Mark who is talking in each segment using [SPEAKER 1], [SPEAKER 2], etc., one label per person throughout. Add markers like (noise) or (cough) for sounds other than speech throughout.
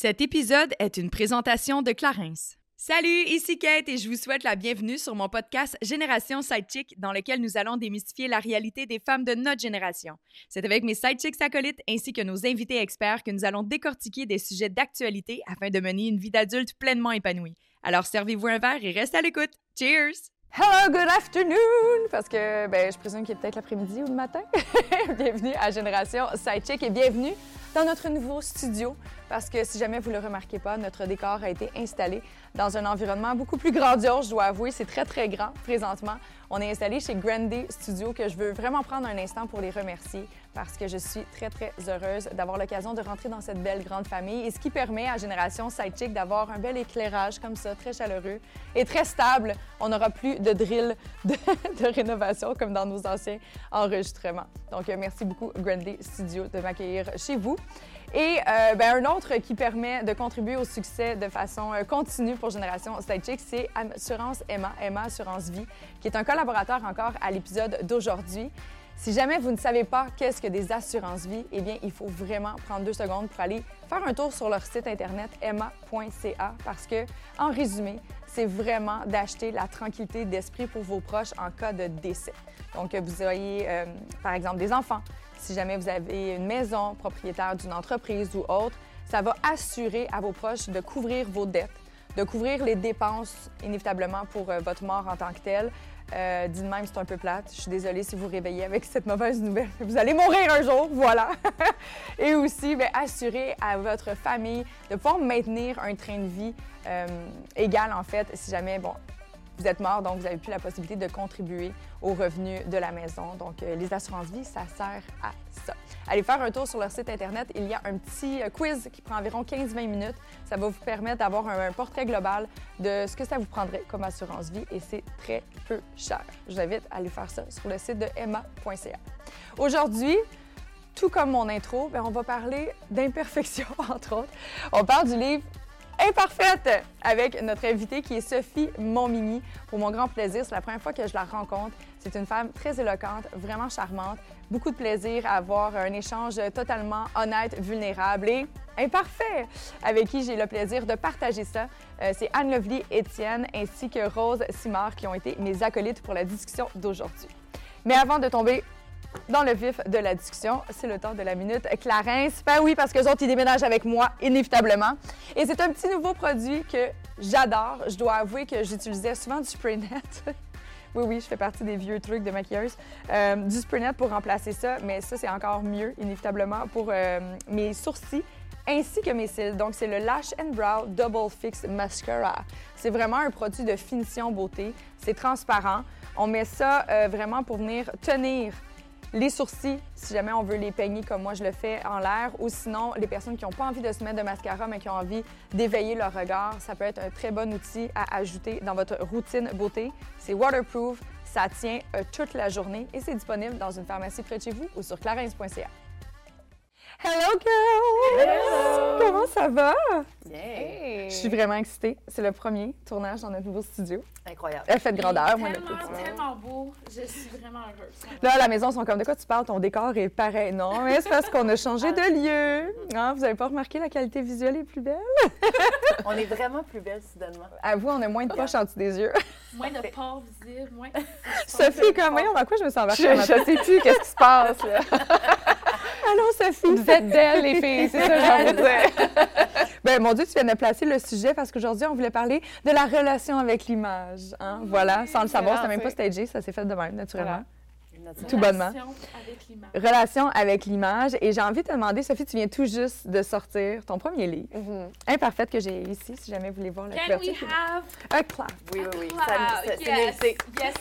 [SPEAKER 1] Cet épisode est une présentation de Clarence. Salut, ici Kate et je vous souhaite la bienvenue sur mon podcast Génération Sidechick dans lequel nous allons démystifier la réalité des femmes de notre génération. C'est avec mes sidechicks acolytes ainsi que nos invités experts que nous allons décortiquer des sujets d'actualité afin de mener une vie d'adulte pleinement épanouie. Alors servez-vous un verre et restez à l'écoute. Cheers!
[SPEAKER 2] Hello, good afternoon! Parce que ben, je présume qu'il est peut-être l'après-midi ou le matin. (laughs) bienvenue à Génération Sidechick et bienvenue dans notre nouveau studio. Parce que si jamais vous ne le remarquez pas, notre décor a été installé dans un environnement beaucoup plus grandiose, je dois avouer. C'est très, très grand présentement. On est installé chez Grande Studio, que je veux vraiment prendre un instant pour les remercier parce que je suis très, très heureuse d'avoir l'occasion de rentrer dans cette belle grande famille et ce qui permet à Génération Sidechick d'avoir un bel éclairage comme ça, très chaleureux et très stable. On n'aura plus de drill de, (laughs) rénovation comme dans nos anciens enregistrements. Donc, merci beaucoup, Grande Studio, de m'accueillir chez vous. Et euh, ben, un autre qui permet de contribuer au succès de façon euh, continue pour Génération Sidechick, c'est Assurance Emma, Emma Assurance Vie, qui est un collaborateur encore à l'épisode d'aujourd'hui. Si jamais vous ne savez pas qu'est-ce que des assurances-vie, eh bien, il faut vraiment prendre deux secondes pour aller faire un tour sur leur site internet emma.ca parce que, en résumé, c'est vraiment d'acheter la tranquillité d'esprit pour vos proches en cas de décès. Donc, vous ayez, euh, par exemple, des enfants, si jamais vous avez une maison, propriétaire d'une entreprise ou autre, ça va assurer à vos proches de couvrir vos dettes, de couvrir les dépenses inévitablement pour euh, votre mort en tant que telle. Euh, dit de même, c'est un peu plate. Je suis désolée si vous réveillez avec cette mauvaise nouvelle. Vous allez mourir un jour, voilà. (laughs) Et aussi, bien, assurer à votre famille de pouvoir maintenir un train de vie euh, égal, en fait, si jamais, bon, vous êtes mort, donc vous n'avez plus la possibilité de contribuer aux revenus de la maison. Donc, euh, les assurances-vie, ça sert à ça. Allez faire un tour sur leur site Internet. Il y a un petit euh, quiz qui prend environ 15-20 minutes. Ça va vous permettre d'avoir un, portrait global de ce que ça vous prendrait comme assurance-vie et c'est très peu cher. Je vous invite à aller faire ça sur le site de emma.ca. Aujourd'hui, tout comme mon intro, ben, on va parler d'imperfection, (laughs) entre autres. On parle du livre Imparfaite avec notre invitée qui est Sophie Montmini. Pour mon grand plaisir, c'est la première fois que je la rencontre. C'est une femme très éloquente, vraiment charmante. Beaucoup de plaisir à avoir un échange totalement honnête, vulnérable et imparfait, avec qui j'ai le plaisir de partager ça. Euh, c'est Anne Lovely Étienne ainsi que Rose Simard qui ont été mes acolytes pour la discussion d'aujourd'hui. Mais avant de tomber dans le vif de la discussion, c'est le temps de la minute Clarence. Ben oui, parce que autres, ils déménagent avec moi, inévitablement. Et c'est un petit nouveau produit que j'adore. Je dois avouer que j'utilisais souvent du Spraynet. (laughs) oui, oui, je fais partie des vieux trucs de maquilleuse. Euh, du Spraynet pour remplacer ça, mais ça, c'est encore mieux, inévitablement, pour euh, mes sourcils ainsi que mes cils. Donc, c'est le Lash and Brow Double Fix Mascara. C'est vraiment un produit de finition beauté. C'est transparent. On met ça euh, vraiment pour venir tenir les sourcils, si jamais on veut les peigner comme moi je le fais en l'air, ou sinon les personnes qui n'ont pas envie de se mettre de mascara mais qui ont envie d'éveiller leur regard, ça peut être un très bon outil à ajouter dans votre routine beauté. C'est waterproof, ça tient euh, toute la journée et c'est disponible dans une pharmacie près de chez vous ou sur clarins.ca. Hello, girl!
[SPEAKER 3] Hello!
[SPEAKER 2] Comment ça va?
[SPEAKER 3] Hey.
[SPEAKER 2] Je suis vraiment excitée. C'est le premier tournage dans notre nouveau studio.
[SPEAKER 3] Incroyable.
[SPEAKER 2] Elle fait de grandeur, moi,
[SPEAKER 4] tellement, tellement beau. Je suis vraiment heureuse.
[SPEAKER 2] Là, à la maison, ils sont comme de quoi tu parles? Ton décor est pareil. Non, mais c'est parce qu'on a changé de lieu. Ah, vous n'avez pas remarqué la qualité visuelle est plus belle?
[SPEAKER 3] on est vraiment plus belle, soudainement.
[SPEAKER 2] À vous, on a moins de poches en dessous des yeux.
[SPEAKER 4] Moins de pores visibles, moins. (laughs)
[SPEAKER 2] Sophie, comment? Dans quoi je me sens embarquée?
[SPEAKER 5] Je, je sais plus qu'est-ce qui se passe, là. (laughs)
[SPEAKER 2] Allô, Sophie?
[SPEAKER 5] Vous êtes belles, les filles, c'est ça que j'ai envie de dire. (laughs)
[SPEAKER 2] ben, mon Dieu, tu viens de placer le sujet parce qu'aujourd'hui, on voulait parler de la relation avec l'image. Hein? Voilà, sans le savoir, c'était même pas stagé, ça s'est fait de même, naturellement.
[SPEAKER 4] Voilà.
[SPEAKER 2] Tout bonnement.
[SPEAKER 4] Relation avec l'image.
[SPEAKER 2] Relation avec l'image. Et j'ai envie de te demander, Sophie, tu viens tout juste de sortir ton premier livre,
[SPEAKER 5] Mm-hmm.
[SPEAKER 2] Imparfaite, que j'ai ici, si jamais vous voulez voir la
[SPEAKER 4] Can
[SPEAKER 2] couverture.
[SPEAKER 4] we have
[SPEAKER 2] Un clap.
[SPEAKER 3] Oui, oui, oui. C'est
[SPEAKER 4] yes.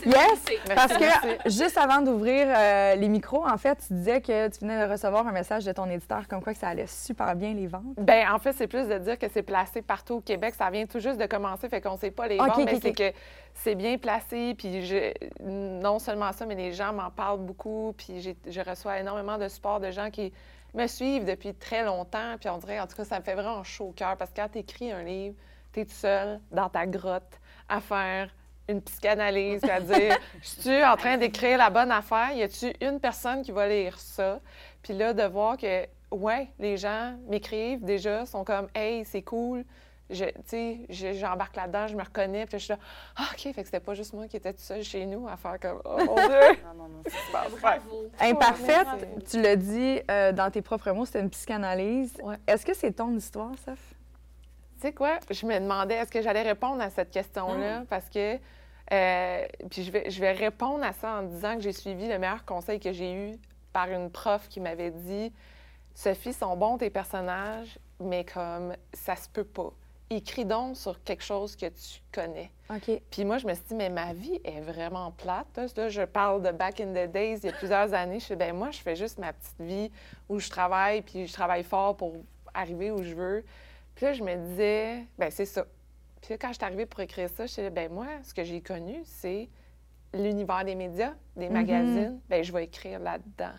[SPEAKER 4] Yes, c'est
[SPEAKER 2] Yes, parce que juste avant d'ouvrir euh, les micros, en fait, tu disais que tu venais de recevoir un message de ton éditeur comme quoi que ça allait super bien les ventes.
[SPEAKER 5] Ben, en fait, c'est plus de dire que c'est placé partout au Québec. Ça vient tout juste de commencer, fait qu'on sait pas les
[SPEAKER 2] Ok,
[SPEAKER 5] ventes,
[SPEAKER 2] ok,
[SPEAKER 5] mais
[SPEAKER 2] ok.
[SPEAKER 5] c'est que c'est bien placé. Puis je- non seulement ça, mais les gens m'en parlent beaucoup. Puis je reçois énormément de support de gens qui me suivent depuis très longtemps. Puis on dirait, en tout cas, ça me fait vraiment chaud au cœur parce que quand tu écris un livre, tu es tout seul dans ta grotte à faire une psychanalyse, à dire (laughs) Je suis en train d'écrire la bonne affaire? Y a-tu une personne qui va lire ça? Puis là, de voir que ouais, les gens m'écrivent déjà, sont comme, hey, c'est cool. Je, tu sais, je- j'embarque là-dedans, je me reconnais, puis je suis là, ah, OK, fait que c'était pas juste moi qui étais tout seul chez nous à faire comme, oh mon Dieu! (laughs)
[SPEAKER 3] Non, non, non. c'est-.
[SPEAKER 4] Bravo.
[SPEAKER 2] Imparfaite,
[SPEAKER 5] Ouais,
[SPEAKER 2] tu l'as dit euh, dans tes propres mots, c'était une psychanalyse.
[SPEAKER 5] Ouais.
[SPEAKER 2] Est-ce que c'est ton histoire, Soph?
[SPEAKER 5] Tu sais quoi? Je me demandais est-ce que j'allais répondre à cette question-là? Parce que. euh, puis je vais, je vais répondre à ça en disant que j'ai suivi le meilleur conseil que j'ai eu par une prof qui m'avait dit Sophie, sont bons tes personnages, mais comme ça se peut pas. Écris donc sur quelque chose que tu connais.
[SPEAKER 2] OK.
[SPEAKER 5] Puis moi, je me suis dit, mais ma vie est vraiment plate. Là, Là, je parle de back in the days, il y a plusieurs années. Je fais, ben moi, je fais juste ma petite vie où je travaille, puis je travaille fort pour arriver où je veux. Puis là, je me disais, ben c'est ça. Puis là, quand je suis arrivée pour écrire ça, je disais, ben moi, ce que j'ai connu, c'est l'univers des médias, des magazines. Ben je vais écrire là-dedans.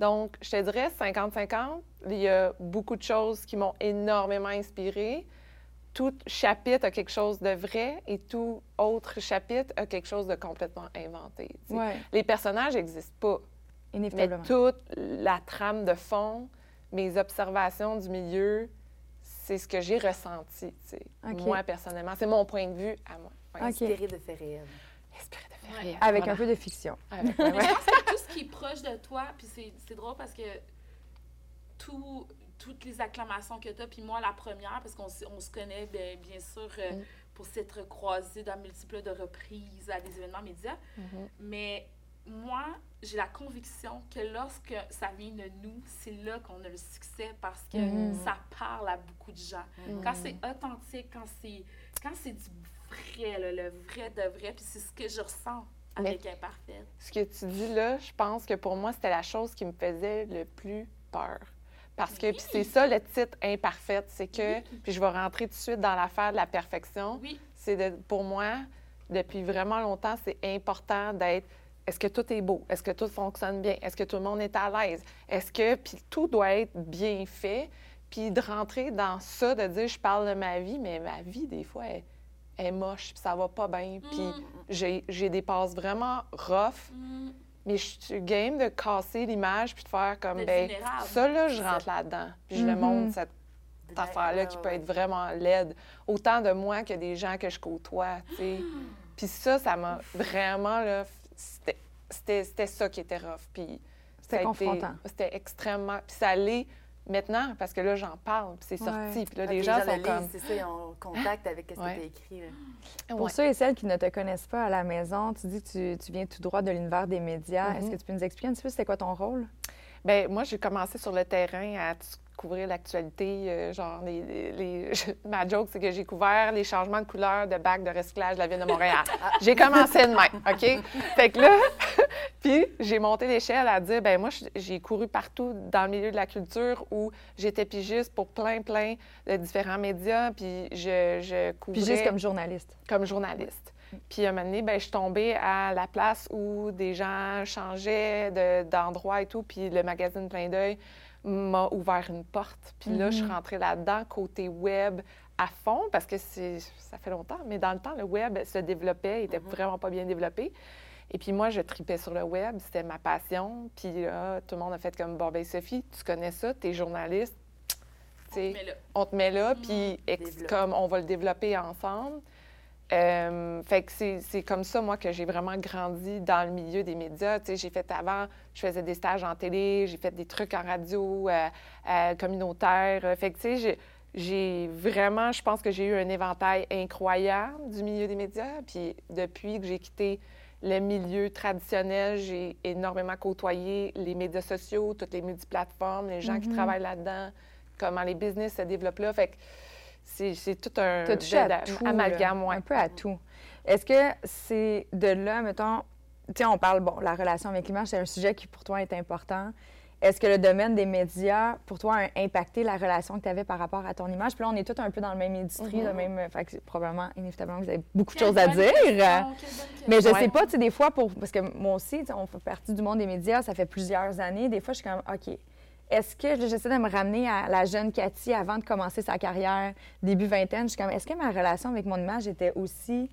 [SPEAKER 5] Donc, je te dirais 50-50. Il y a beaucoup de choses qui m'ont énormément inspirée tout chapitre a quelque chose de vrai et tout autre chapitre a quelque chose de complètement inventé.
[SPEAKER 2] Ouais,
[SPEAKER 5] Les personnages n'existent pas, mais
[SPEAKER 2] inévitablement.
[SPEAKER 5] toute la trame de fond, mes observations du milieu, c'est ce que j'ai ressenti, moi personnellement. C'est mon point de vue à moi. Ouais.
[SPEAKER 2] OK.
[SPEAKER 3] Inspiré de.
[SPEAKER 5] Inspiré de faire
[SPEAKER 4] Ouais.
[SPEAKER 5] rire.
[SPEAKER 2] Avec
[SPEAKER 5] Voilà.
[SPEAKER 2] un peu de fiction.
[SPEAKER 5] Avec-
[SPEAKER 4] Mais
[SPEAKER 5] ouais.
[SPEAKER 4] je pense que tout ce qui est proche de toi, puis c'est, c'est drôle parce que tout, toutes les acclamations que tu as, puis moi la première, parce qu'on on se connaît bien, bien sûr euh,
[SPEAKER 5] Mm.
[SPEAKER 4] pour s'être croisés dans multiples de reprises à des événements médias,
[SPEAKER 5] Mhm.
[SPEAKER 4] mais moi, j'ai la conviction que lorsque ça vient de nous, c'est là qu'on a le succès parce que
[SPEAKER 2] Mhm.
[SPEAKER 4] ça parle à beaucoup de gens.
[SPEAKER 5] Mhm.
[SPEAKER 4] Quand c'est authentique, quand c'est quand c'est du vrai, là, le vrai de vrai, puis c'est ce que je ressens
[SPEAKER 5] Mais-
[SPEAKER 4] avec Imparfaite.
[SPEAKER 5] Ce que tu dis là, je pense que pour moi, c'était la chose qui me faisait le plus peur. Parce que,
[SPEAKER 4] Oui.
[SPEAKER 5] puis c'est ça le titre imparfaite, c'est que, puis je vais rentrer tout de suite dans l'affaire de la perfection.
[SPEAKER 4] Oui,
[SPEAKER 5] C'est de, pour moi, depuis vraiment longtemps, c'est important d'être. Est-ce que tout est beau? Est-ce que tout fonctionne bien? Est-ce que tout le monde est à l'aise? Est-ce que. Puis tout doit être bien fait? Puis de rentrer dans ça, de dire je parle de ma vie, mais ma vie, des fois, elle, elle est moche, puis ça va pas bien. Puis
[SPEAKER 4] Mm.
[SPEAKER 5] j'ai j'ai des passes vraiment rough.
[SPEAKER 4] Mm.
[SPEAKER 5] Mais je suis game de casser l'image puis de faire comme, ben
[SPEAKER 4] vulnérable.
[SPEAKER 5] ça, là, je rentre là-dedans. Puis je le
[SPEAKER 2] Mhm.
[SPEAKER 5] montre, cette affaire-là qui peut être vraiment laide. Autant de moi que des gens que je côtoie, tu sais. (gasps) Puis ça, ça m'a vraiment, là, c'était- c'était c'était ça qui était rough. Puis
[SPEAKER 2] C'était confrontant.
[SPEAKER 5] C'était extrêmement... Puis ça l'est maintenant, parce que là, j'en parle, puis c'est
[SPEAKER 2] Ouais.
[SPEAKER 5] sorti. Puis là,
[SPEAKER 3] Ah,
[SPEAKER 5] les gens sont comme...
[SPEAKER 3] C'est ça, ils ont contact avec ce
[SPEAKER 5] Ouais.
[SPEAKER 3] que tu écrit. là.
[SPEAKER 2] Pour
[SPEAKER 5] Ouais.
[SPEAKER 2] ceux et celles qui ne te connaissent pas à la maison, tu dis que tu, tu viens tout droit de l'univers des médias.
[SPEAKER 5] Mhm.
[SPEAKER 2] Est-ce que tu peux nous expliquer un petit peu c'était quoi ton rôle?
[SPEAKER 5] Bien, moi, j'ai commencé sur le terrain à couvrir l'actualité. euh, genre, les, les- les- (laughs) ma joke, c'est que j'ai couvert les changements de couleur de bac de recyclage de la Ville de Montréal. (laughs) j'ai commencé de même, OK? Fait que là, (laughs) puis j'ai monté l'échelle à dire, ben moi, j'ai couru partout dans le milieu de la culture où j'étais pigiste pour plein, plein de différents médias, puis je, je couvrais
[SPEAKER 2] Puis juste comme journaliste.
[SPEAKER 5] comme journaliste. Puis à un moment donné, ben, je suis tombée à la place où des gens changeaient de- d'endroit et tout, puis le magazine Plein d'œil m'a ouvert une porte. Puis là, je suis rentrée là-dedans, côté web à fond, parce que c'est, ça fait longtemps, mais dans le temps, le web se développait, il était vraiment pas bien développé. Et puis moi, je tripais sur le web, c'était ma passion. Puis là, tout le monde a fait comme, bon, ben Sophie, tu connais ça, tu es journaliste. Tu sais,
[SPEAKER 4] Mais là,
[SPEAKER 5] on te met là, puis comme on va le développer ensemble. Euh, fait que c'est comme ça, moi, que j'ai vraiment grandi dans le milieu des médias. Tu sais, j'ai fait avant, je faisais des stages en télé, j'ai fait des trucs en radio euh, euh, communautaire. Fait que, tu sais, j'ai- vraiment, je pense que j'ai eu un éventail incroyable du milieu des médias. Puis depuis que j'ai quitté le milieu traditionnel, j'ai énormément côtoyé les médias sociaux, toutes les multiplateformes, les gens qui
[SPEAKER 2] Mhm.
[SPEAKER 5] travaillent là-dedans, comment les business se développent là. Fait que c'est tout un
[SPEAKER 2] as touché à tout.
[SPEAKER 5] amalgame, ouais.
[SPEAKER 2] Un peu à tout. Est-ce que c'est de là, mettons, tu sais, on parle, bon, la relation avec l'image, c'est un sujet qui pour toi est important. Est-ce que le domaine des médias, pour toi, a impacté la relation que tu avais par rapport à ton image? Puis là, on est tous un peu dans la même industrie,
[SPEAKER 5] Mhm.
[SPEAKER 2] le même. Fait que probablement, inévitablement, vous avez beaucoup de choses à dire.
[SPEAKER 4] question.
[SPEAKER 2] Mais je
[SPEAKER 5] Ouais.
[SPEAKER 2] sais pas, tu sais, des fois, pour, parce que moi aussi, on fait partie du monde des médias, ça fait plusieurs années. Des fois, je suis comme, OK, est-ce que j'essaie de me ramener à la jeune Cathy avant de commencer sa carrière, début vingtaine? Je suis comme, est-ce que ma relation avec mon image était aussi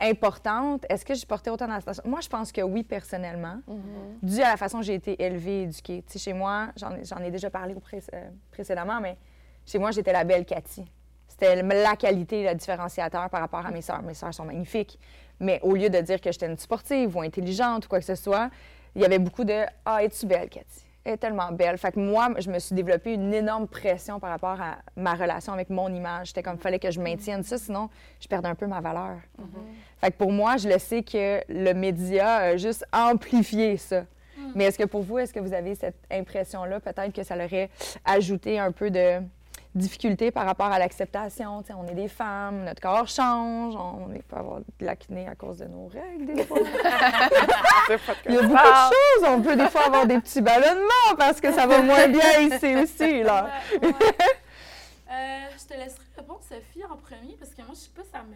[SPEAKER 2] importante? Est-ce que je portais autant d'attention? Moi, je pense que oui, personnellement, dû à la façon dont j'ai été élevée, éduquée. Tu sais, chez moi, j'en ai, j'en ai déjà parlé au pré- euh, précédemment, mais chez moi, j'étais la belle Cathy. C'était la qualité, le différenciateur par rapport à mes sœurs. Mes sœurs sont magnifiques. Mais au lieu de dire que j'étais une sportive ou intelligente ou quoi que ce soit, il y avait beaucoup de Ah, es-tu belle, Cathy? Est tellement belle. Fait que moi, je me suis développé une énorme pression par rapport à ma relation avec mon image. C'était comme, fallait que je maintienne ça, sinon je perdais un peu ma valeur. Fait que pour moi, je le sais que le média a juste amplifié ça. Mais est-ce que pour vous, est-ce que vous avez cette impression-là, peut-être que ça leur aurait ajouté un peu de difficulté par rapport à l'acceptation? Tu sais, on est des femmes, notre corps change, on peut avoir de l'acné à cause de nos règles, des fois. (laughs) Il y a beaucoup de choses. On peut des fois avoir des petits ballonnements parce que ça va moins bien ici aussi, là.
[SPEAKER 4] Ouais, ouais. (laughs) Euh, je te laisserai répondre, Sophie, en premier, parce que moi, je sais pas, ça me.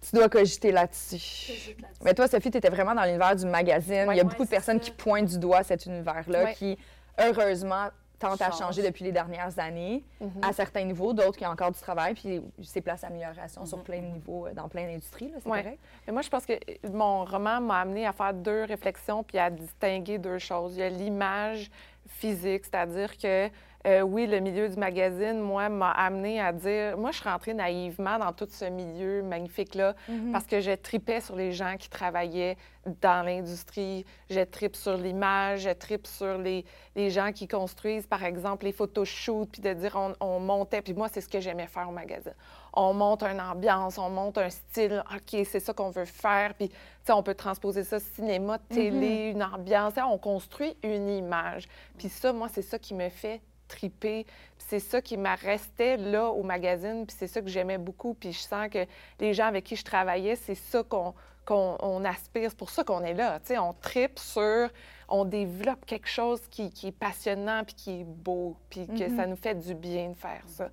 [SPEAKER 2] Tu dois cogiter là-dessus. Mais toi, Sophie, tu étais vraiment dans l'univers du magazine. Il y a
[SPEAKER 4] Ouais,
[SPEAKER 2] beaucoup de personnes
[SPEAKER 4] ça.
[SPEAKER 2] qui pointent du doigt cet univers-là,
[SPEAKER 5] Ouais.
[SPEAKER 2] qui, heureusement, tentent à
[SPEAKER 3] Change.
[SPEAKER 2] changer depuis les dernières années, à certains niveaux, d'autres qui ont encore du travail, puis c'est place d'amélioration sur plein de niveaux, euh, dans plein d'industries, c'est
[SPEAKER 5] Ouais.
[SPEAKER 2] correct?
[SPEAKER 5] Mais moi, je pense que mon roman m'a amené à faire deux réflexions puis à distinguer deux choses. Il y a l'image physique, c'est-à-dire que, euh, oui, le milieu du magazine, moi, m'a amené à dire... Moi, je suis rentrée naïvement dans tout ce milieu magnifique-là parce que je tripais sur les gens qui travaillaient dans l'industrie. Je tripe sur l'image, je tripe sur les, les gens qui construisent, par exemple, les photoshoots, puis de dire on, on montait. Puis moi, c'est ce que j'aimais faire au magazine. On monte une ambiance, on monte un style. OK, c'est ça qu'on veut faire. Puis, tu sais, on peut transposer ça cinéma, télé, une ambiance. On construit une image. Puis ça, moi, c'est ça qui me fait triper. C'est ça qui m'a resté là au magazine. Puis c'est ça que j'aimais beaucoup. Puis je sens que les gens avec qui je travaillais, c'est ça qu'on qu'on on aspire. C'est pour ça qu'on est là. Tu sais, on tripe sur, on développe quelque chose qui, qui est passionnant puis qui est beau, puis que ça nous fait du bien de faire ça.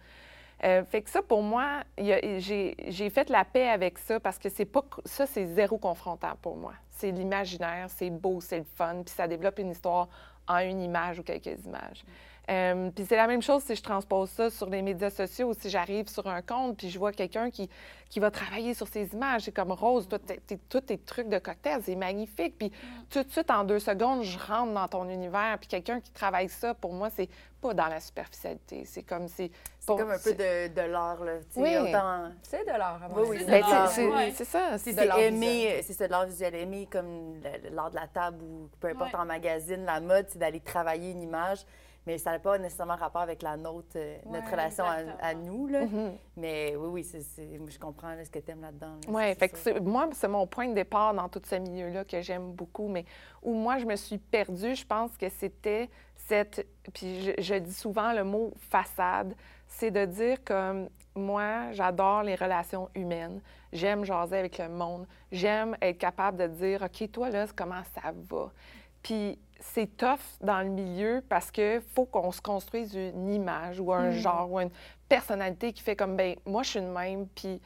[SPEAKER 5] Euh, fait que ça, pour moi, j'ai fait la paix avec ça parce que c'est pas ça, c'est zéro confrontant pour moi. C'est l'imaginaire, c'est beau, c'est le fun, puis ça développe une histoire en une image ou quelques images. Euh, puis c'est la même chose si je transpose ça sur les médias sociaux ou si j'arrive sur un compte puis je vois quelqu'un qui, qui va travailler sur ces images. C'est comme Rose, toi, t'es- t'es- tous tes trucs de cocktail, c'est magnifique. Puis tout de suite, en deux secondes, je rentre dans ton univers. Puis quelqu'un qui travaille ça, pour moi, c'est pas dans la superficialité. C'est comme c'est.
[SPEAKER 3] C'est comme un peu de, de l'art, là.
[SPEAKER 5] Oui.
[SPEAKER 3] autant-
[SPEAKER 2] C'est de l'art, à
[SPEAKER 3] Oui, c'est
[SPEAKER 5] Ben,
[SPEAKER 3] de
[SPEAKER 5] c'est
[SPEAKER 4] ouais.
[SPEAKER 5] c'est ça.
[SPEAKER 2] De
[SPEAKER 3] c'est
[SPEAKER 2] l'art
[SPEAKER 3] aimer, c'est ça, de l'art visuel, aimer comme l'art de la table ou peu importe
[SPEAKER 4] Ouais.
[SPEAKER 3] en magazine, la mode, c'est d'aller travailler une image, mais ça n'a pas nécessairement rapport avec la nôtre, euh, notre relation à, nous, là.
[SPEAKER 5] Mhm.
[SPEAKER 3] Mais oui, oui, je comprends là, ce que tu aimes là-dedans. là,
[SPEAKER 5] Oui, fait que moi, c'est mon point de départ dans tout ce milieu-là que j'aime beaucoup, mais où moi, je me suis perdue, je pense que c'était cette... Puis je, je dis souvent le mot « façade », c'est de dire comme moi, j'adore les relations humaines, j'aime jaser avec le monde, j'aime être capable de dire « OK, toi, là, comment ça va? » Puis c'est tough dans le milieu parce que faut qu'on se construise une image ou un genre ou une personnalité qui fait comme, ben moi, je suis une même, puis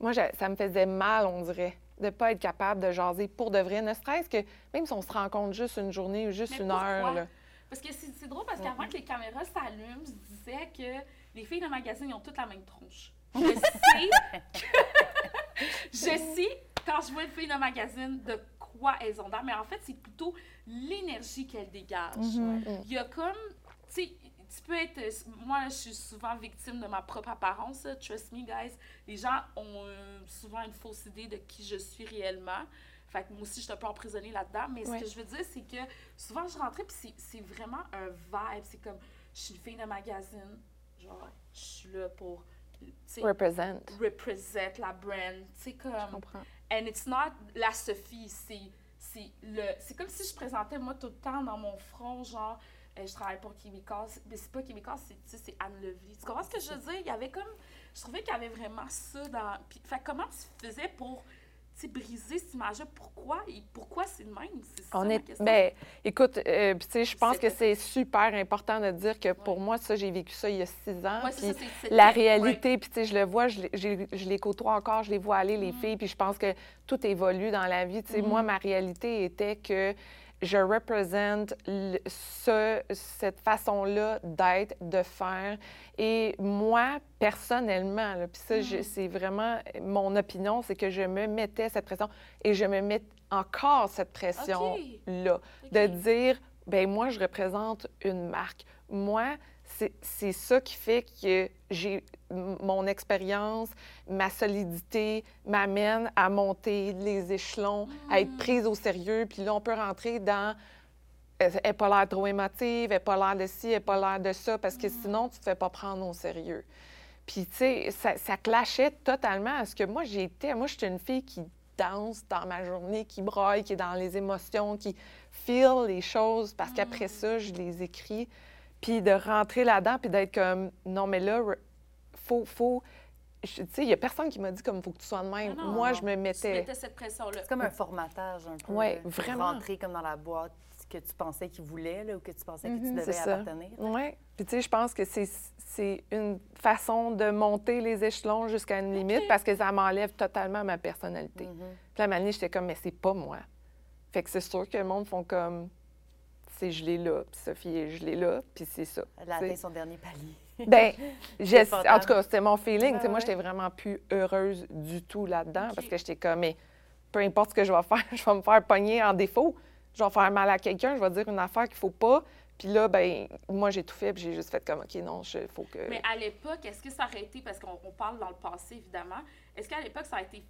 [SPEAKER 5] moi, je- ça me faisait mal, on dirait, de ne pas être capable de jaser pour de vrai, ne serait-ce que même si on se rencontre juste une journée ou juste
[SPEAKER 4] Mais
[SPEAKER 5] une heure. Là.
[SPEAKER 4] Parce que c'est c'est drôle parce qu'avant que les caméras s'allument, je disais que les filles de magazine ils ont toutes la même tronche. (laughs) Je sais que- (laughs) je sais quand je vois une fille de magazine de quoi elles ont l'air, mais en fait c'est plutôt l'énergie qu'elles dégagent. Il y a comme, tu sais, tu peux être. Moi, je suis souvent victime de ma propre apparence. Trust me, guys. Les gens ont euh, souvent une fausse idée de qui je suis réellement. Fait que moi aussi, je suis un peu emprisonnée là-dedans. Mais
[SPEAKER 5] Ouais.
[SPEAKER 4] ce que je veux dire, c'est que souvent, je rentrais, puis c'est- c'est vraiment un vibe. C'est comme, je suis une fille de magazine. Genre, je suis là pour,
[SPEAKER 5] Represent.
[SPEAKER 4] represent la brand. Tu sais,
[SPEAKER 5] Je
[SPEAKER 4] comme.
[SPEAKER 5] comprends.
[SPEAKER 4] And it's not la Sophie, c'est c'est le c'est comme si je présentais moi tout le temps dans mon front genre euh, je travaille pour Québécois, mais c'est pas Québécois, c'est Anne Levy. Tu comprends ce que je veux dire? Il y avait comme je trouvais qu'il y avait vraiment ça dans puis fait comment tu faisais pour briser cette image-là pourquoi? Et pourquoi c'est le même? Ça
[SPEAKER 5] On est. Ben, écoute, euh, puis tu sais, je pense que c'est super important de dire que pour moi, ça, j'ai vécu ça il y a six ans.
[SPEAKER 4] Ouais,
[SPEAKER 5] puis
[SPEAKER 4] ça,
[SPEAKER 5] la
[SPEAKER 4] ouais.
[SPEAKER 5] réalité, puis tu sais, je le vois, je, j'ai- je les côtoie encore, je les vois aller,
[SPEAKER 4] Mm.
[SPEAKER 5] les filles, puis je pense que tout évolue dans la vie. Tu sais, moi, ma réalité était que je représente ce- cette façon-là d'être, de faire. Et moi, personnellement, puis ça, je- c'est vraiment mon opinion, c'est que je me mettais cette pression et je me mets encore cette pression-là de dire, ben moi, je représente une marque. Moi, c'est ça qui fait que j'ai mon expérience, ma solidité m'amène à monter les échelons, à être prise au sérieux. Puis là, on peut rentrer dans euh, elle n'a pas l'air trop émotive, elle n'a pas l'air de ci, elle n'a pas l'air de ça, parce que sinon, tu ne te fais pas prendre au sérieux. Puis, tu sais, ça, ça clashait totalement à ce que moi, j'étais. Moi, j'étais une fille qui danse dans ma journée, qui broille, qui est dans les émotions, qui feel les choses, parce qu'après ça, je les écris. Puis de rentrer là-dedans, puis d'être comme, non, mais là, faut, faut... Tu sais, il n'y a personne qui m'a dit comme, faut que tu sois de même.
[SPEAKER 4] Ah non,
[SPEAKER 5] Moi,
[SPEAKER 4] non.
[SPEAKER 5] je me
[SPEAKER 4] Tu
[SPEAKER 5] mettais...
[SPEAKER 4] mettais cette pression-là.
[SPEAKER 3] C'est comme un formatage un peu.
[SPEAKER 5] Ouais,
[SPEAKER 3] là, pour
[SPEAKER 5] vraiment.
[SPEAKER 3] Rentrer comme dans la boîte que tu pensais qu'il voulait là, ou que tu pensais que tu
[SPEAKER 5] Mhm,
[SPEAKER 3] devais appartenir.
[SPEAKER 5] Oui. Puis, tu sais, je pense que c'est, c'est une façon de monter les échelons jusqu'à une limite parce que ça m'enlève totalement ma personnalité.
[SPEAKER 3] Mhm.
[SPEAKER 5] Puis moment donné, j'étais comme, mais c'est pas moi. Fait que c'est sûr que le monde font comme, c'est je l'ai là, puis Sophie est je l'ai là, puis c'est ça.
[SPEAKER 3] Elle a atteint son dernier palier. (laughs)
[SPEAKER 5] Ben, (laughs) en tout cas, c'était mon feeling. Tu sais,
[SPEAKER 3] Ouais,
[SPEAKER 5] Moi, j'étais vraiment plus heureuse du tout là-dedans parce que j'étais comme, mais peu importe ce que je vais faire, (laughs) je vais me faire pogner en défaut. Je vais faire mal à quelqu'un, je vais dire une affaire qu'il faut pas. Puis là, ben, moi, j'ai tout fait, puis j'ai juste fait comme, OK, non, il faut que.
[SPEAKER 4] Mais à l'époque, est-ce que ça aurait été, parce qu'on on parle dans le passé évidemment, est-ce qu'à l'époque ça a été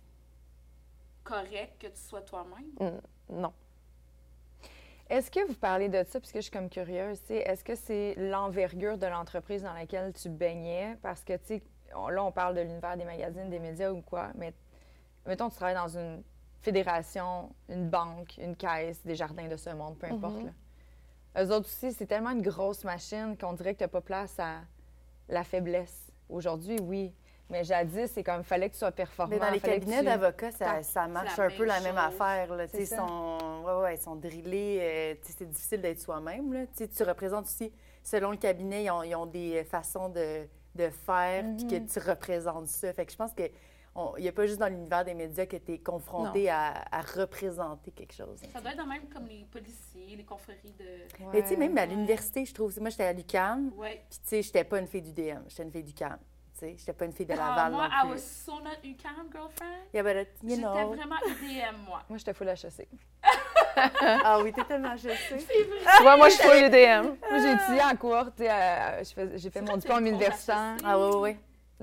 [SPEAKER 4] correct que tu sois toi-même?
[SPEAKER 5] Non.
[SPEAKER 2] Est-ce que vous parlez de ça, puisque je suis comme curieuse, est-ce que c'est l'envergure de l'entreprise dans laquelle tu baignais? Parce que, tu sais, là, on parle de l'univers des magazines, des médias ou quoi, mais mettons, tu travailles dans une fédération, une banque, une caisse, des jardins de ce monde, peu importe.
[SPEAKER 5] Mhm.
[SPEAKER 2] là. Eux autres aussi, c'est tellement une grosse machine qu'on dirait que tu n'as pas place à la faiblesse. Aujourd'hui, oui. Mais jadis, c'est comme, fallait que tu sois performant.
[SPEAKER 3] Mais dans les cabinets
[SPEAKER 2] tu-
[SPEAKER 3] d'avocats, ça, marche un peu la
[SPEAKER 4] même chose.
[SPEAKER 3] affaire. Là. Ils sont, ouais, ouais, ils sont drillés. euh, c'est difficile d'être soi-même. là. Tu représentes aussi, selon le cabinet, ils ont, ils ont des façons de, de faire, puis que tu représentes ça. Fait que je pense que il n'y a pas juste dans l'univers des médias que tu es confronté à, à représenter quelque chose.
[SPEAKER 4] Ça doit être de même comme les policiers, les confréries de.
[SPEAKER 3] Mais tu sais, même à l'université, je trouve, moi, j'étais à l'UQAM,
[SPEAKER 4] Ouais.
[SPEAKER 3] puis tu sais, j'étais pas une fille du DM, j'étais une fille du CAM. Tu sais, j'étais pas une fille de
[SPEAKER 4] Ah,
[SPEAKER 3] Laval
[SPEAKER 4] moi,
[SPEAKER 3] non
[SPEAKER 4] I
[SPEAKER 3] plus.
[SPEAKER 4] was so not UCAM, girlfriend.
[SPEAKER 3] Yeah, but, uh, you
[SPEAKER 4] J'étais
[SPEAKER 3] know.
[SPEAKER 4] vraiment IDM, moi.
[SPEAKER 2] Moi, j'étais full HEC.
[SPEAKER 3] Ah oui, t'es tellement je sais. (laughs)
[SPEAKER 5] tu vois, moi, je suis full UDM.
[SPEAKER 2] Moi, j'ai étudié en cours, tu sais, euh, je j'ai fait mon diplôme universitaire.
[SPEAKER 4] trop
[SPEAKER 3] Ah oui, oui, oui.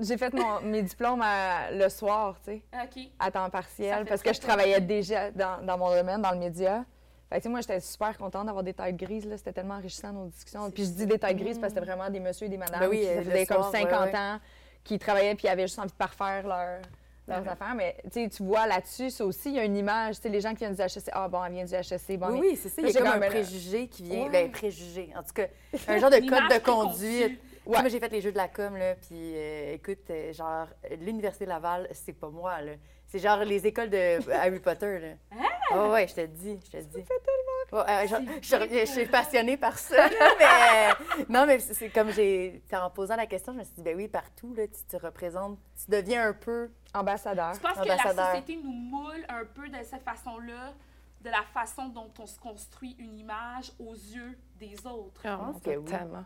[SPEAKER 2] J'ai fait mon- mes diplômes à- le soir, tu sais,
[SPEAKER 4] OK.
[SPEAKER 2] à temps partiel, parce que je travaillais déjà dans, dans mon domaine, dans le média. Fait que, tu sais, moi, j'étais super contente d'avoir des têtes grises. là. C'était tellement enrichissant, nos discussions. Puis je dis des têtes grises parce que c'était vraiment des messieurs et des madames
[SPEAKER 3] Ben oui,
[SPEAKER 2] qui
[SPEAKER 3] euh,
[SPEAKER 2] faisaient comme
[SPEAKER 3] soir, ouais,
[SPEAKER 2] 50
[SPEAKER 3] ouais.
[SPEAKER 2] ans, qui travaillaient puis avaient juste envie de parfaire leur, leurs affaires. Mais tu vois là-dessus, ça aussi, il y a une image. Tu sais, les gens qui viennent du HEC, ah bon, elle vient du HEC. Bon,
[SPEAKER 3] Oui, c'est ça. Il y
[SPEAKER 2] J'ai
[SPEAKER 3] a comme
[SPEAKER 2] comme
[SPEAKER 3] un préjugé qui vient.
[SPEAKER 2] Ouais.
[SPEAKER 3] Ben, préjugé. En tout cas, un genre de code de conduite. Moi, j'ai fait les jeux de la com, là, puis euh, écoute, euh, genre, l'Université Laval, c'est pas moi, là. C'est genre les écoles de Harry Potter, là.
[SPEAKER 4] Ah!
[SPEAKER 3] Ouais, ouais, je te dis, je te dis. Ça fait tellement... Ouais, euh, genre, je, je suis passionnée par ça, là, (laughs) mais... euh, non, mais c'est comme j'ai... En posant la question, je me suis dit, ben oui, partout, là, tu te représentes, tu deviens un peu...
[SPEAKER 2] Ambassadeur.
[SPEAKER 4] Tu penses que la société nous moule un peu de cette façon-là, de la façon dont on se construit une image aux yeux des autres?
[SPEAKER 5] Ah,
[SPEAKER 3] pense que oui.
[SPEAKER 5] totalement.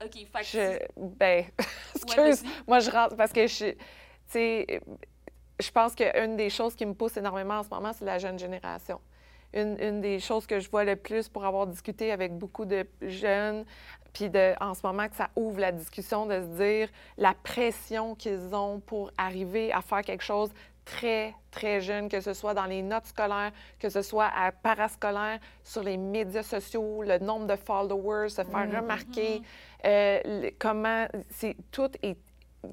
[SPEAKER 4] OK, fait que
[SPEAKER 5] Je, ben, (laughs)
[SPEAKER 4] Ouais,
[SPEAKER 5] excuse,
[SPEAKER 4] vas-y.
[SPEAKER 5] moi je rentre parce que je, tu sais, je pense qu'une des choses qui me pousse énormément en ce moment, c'est la jeune génération. Une, une des choses que je vois le plus pour avoir discuté avec beaucoup de jeunes, puis de, en ce moment que ça ouvre la discussion de se dire la pression qu'ils ont pour arriver à faire quelque chose très, très jeune, que ce soit dans les notes scolaires, que ce soit à parascolaire, sur les médias sociaux, le nombre de followers, se faire remarquer, euh, le- comment c'est tout est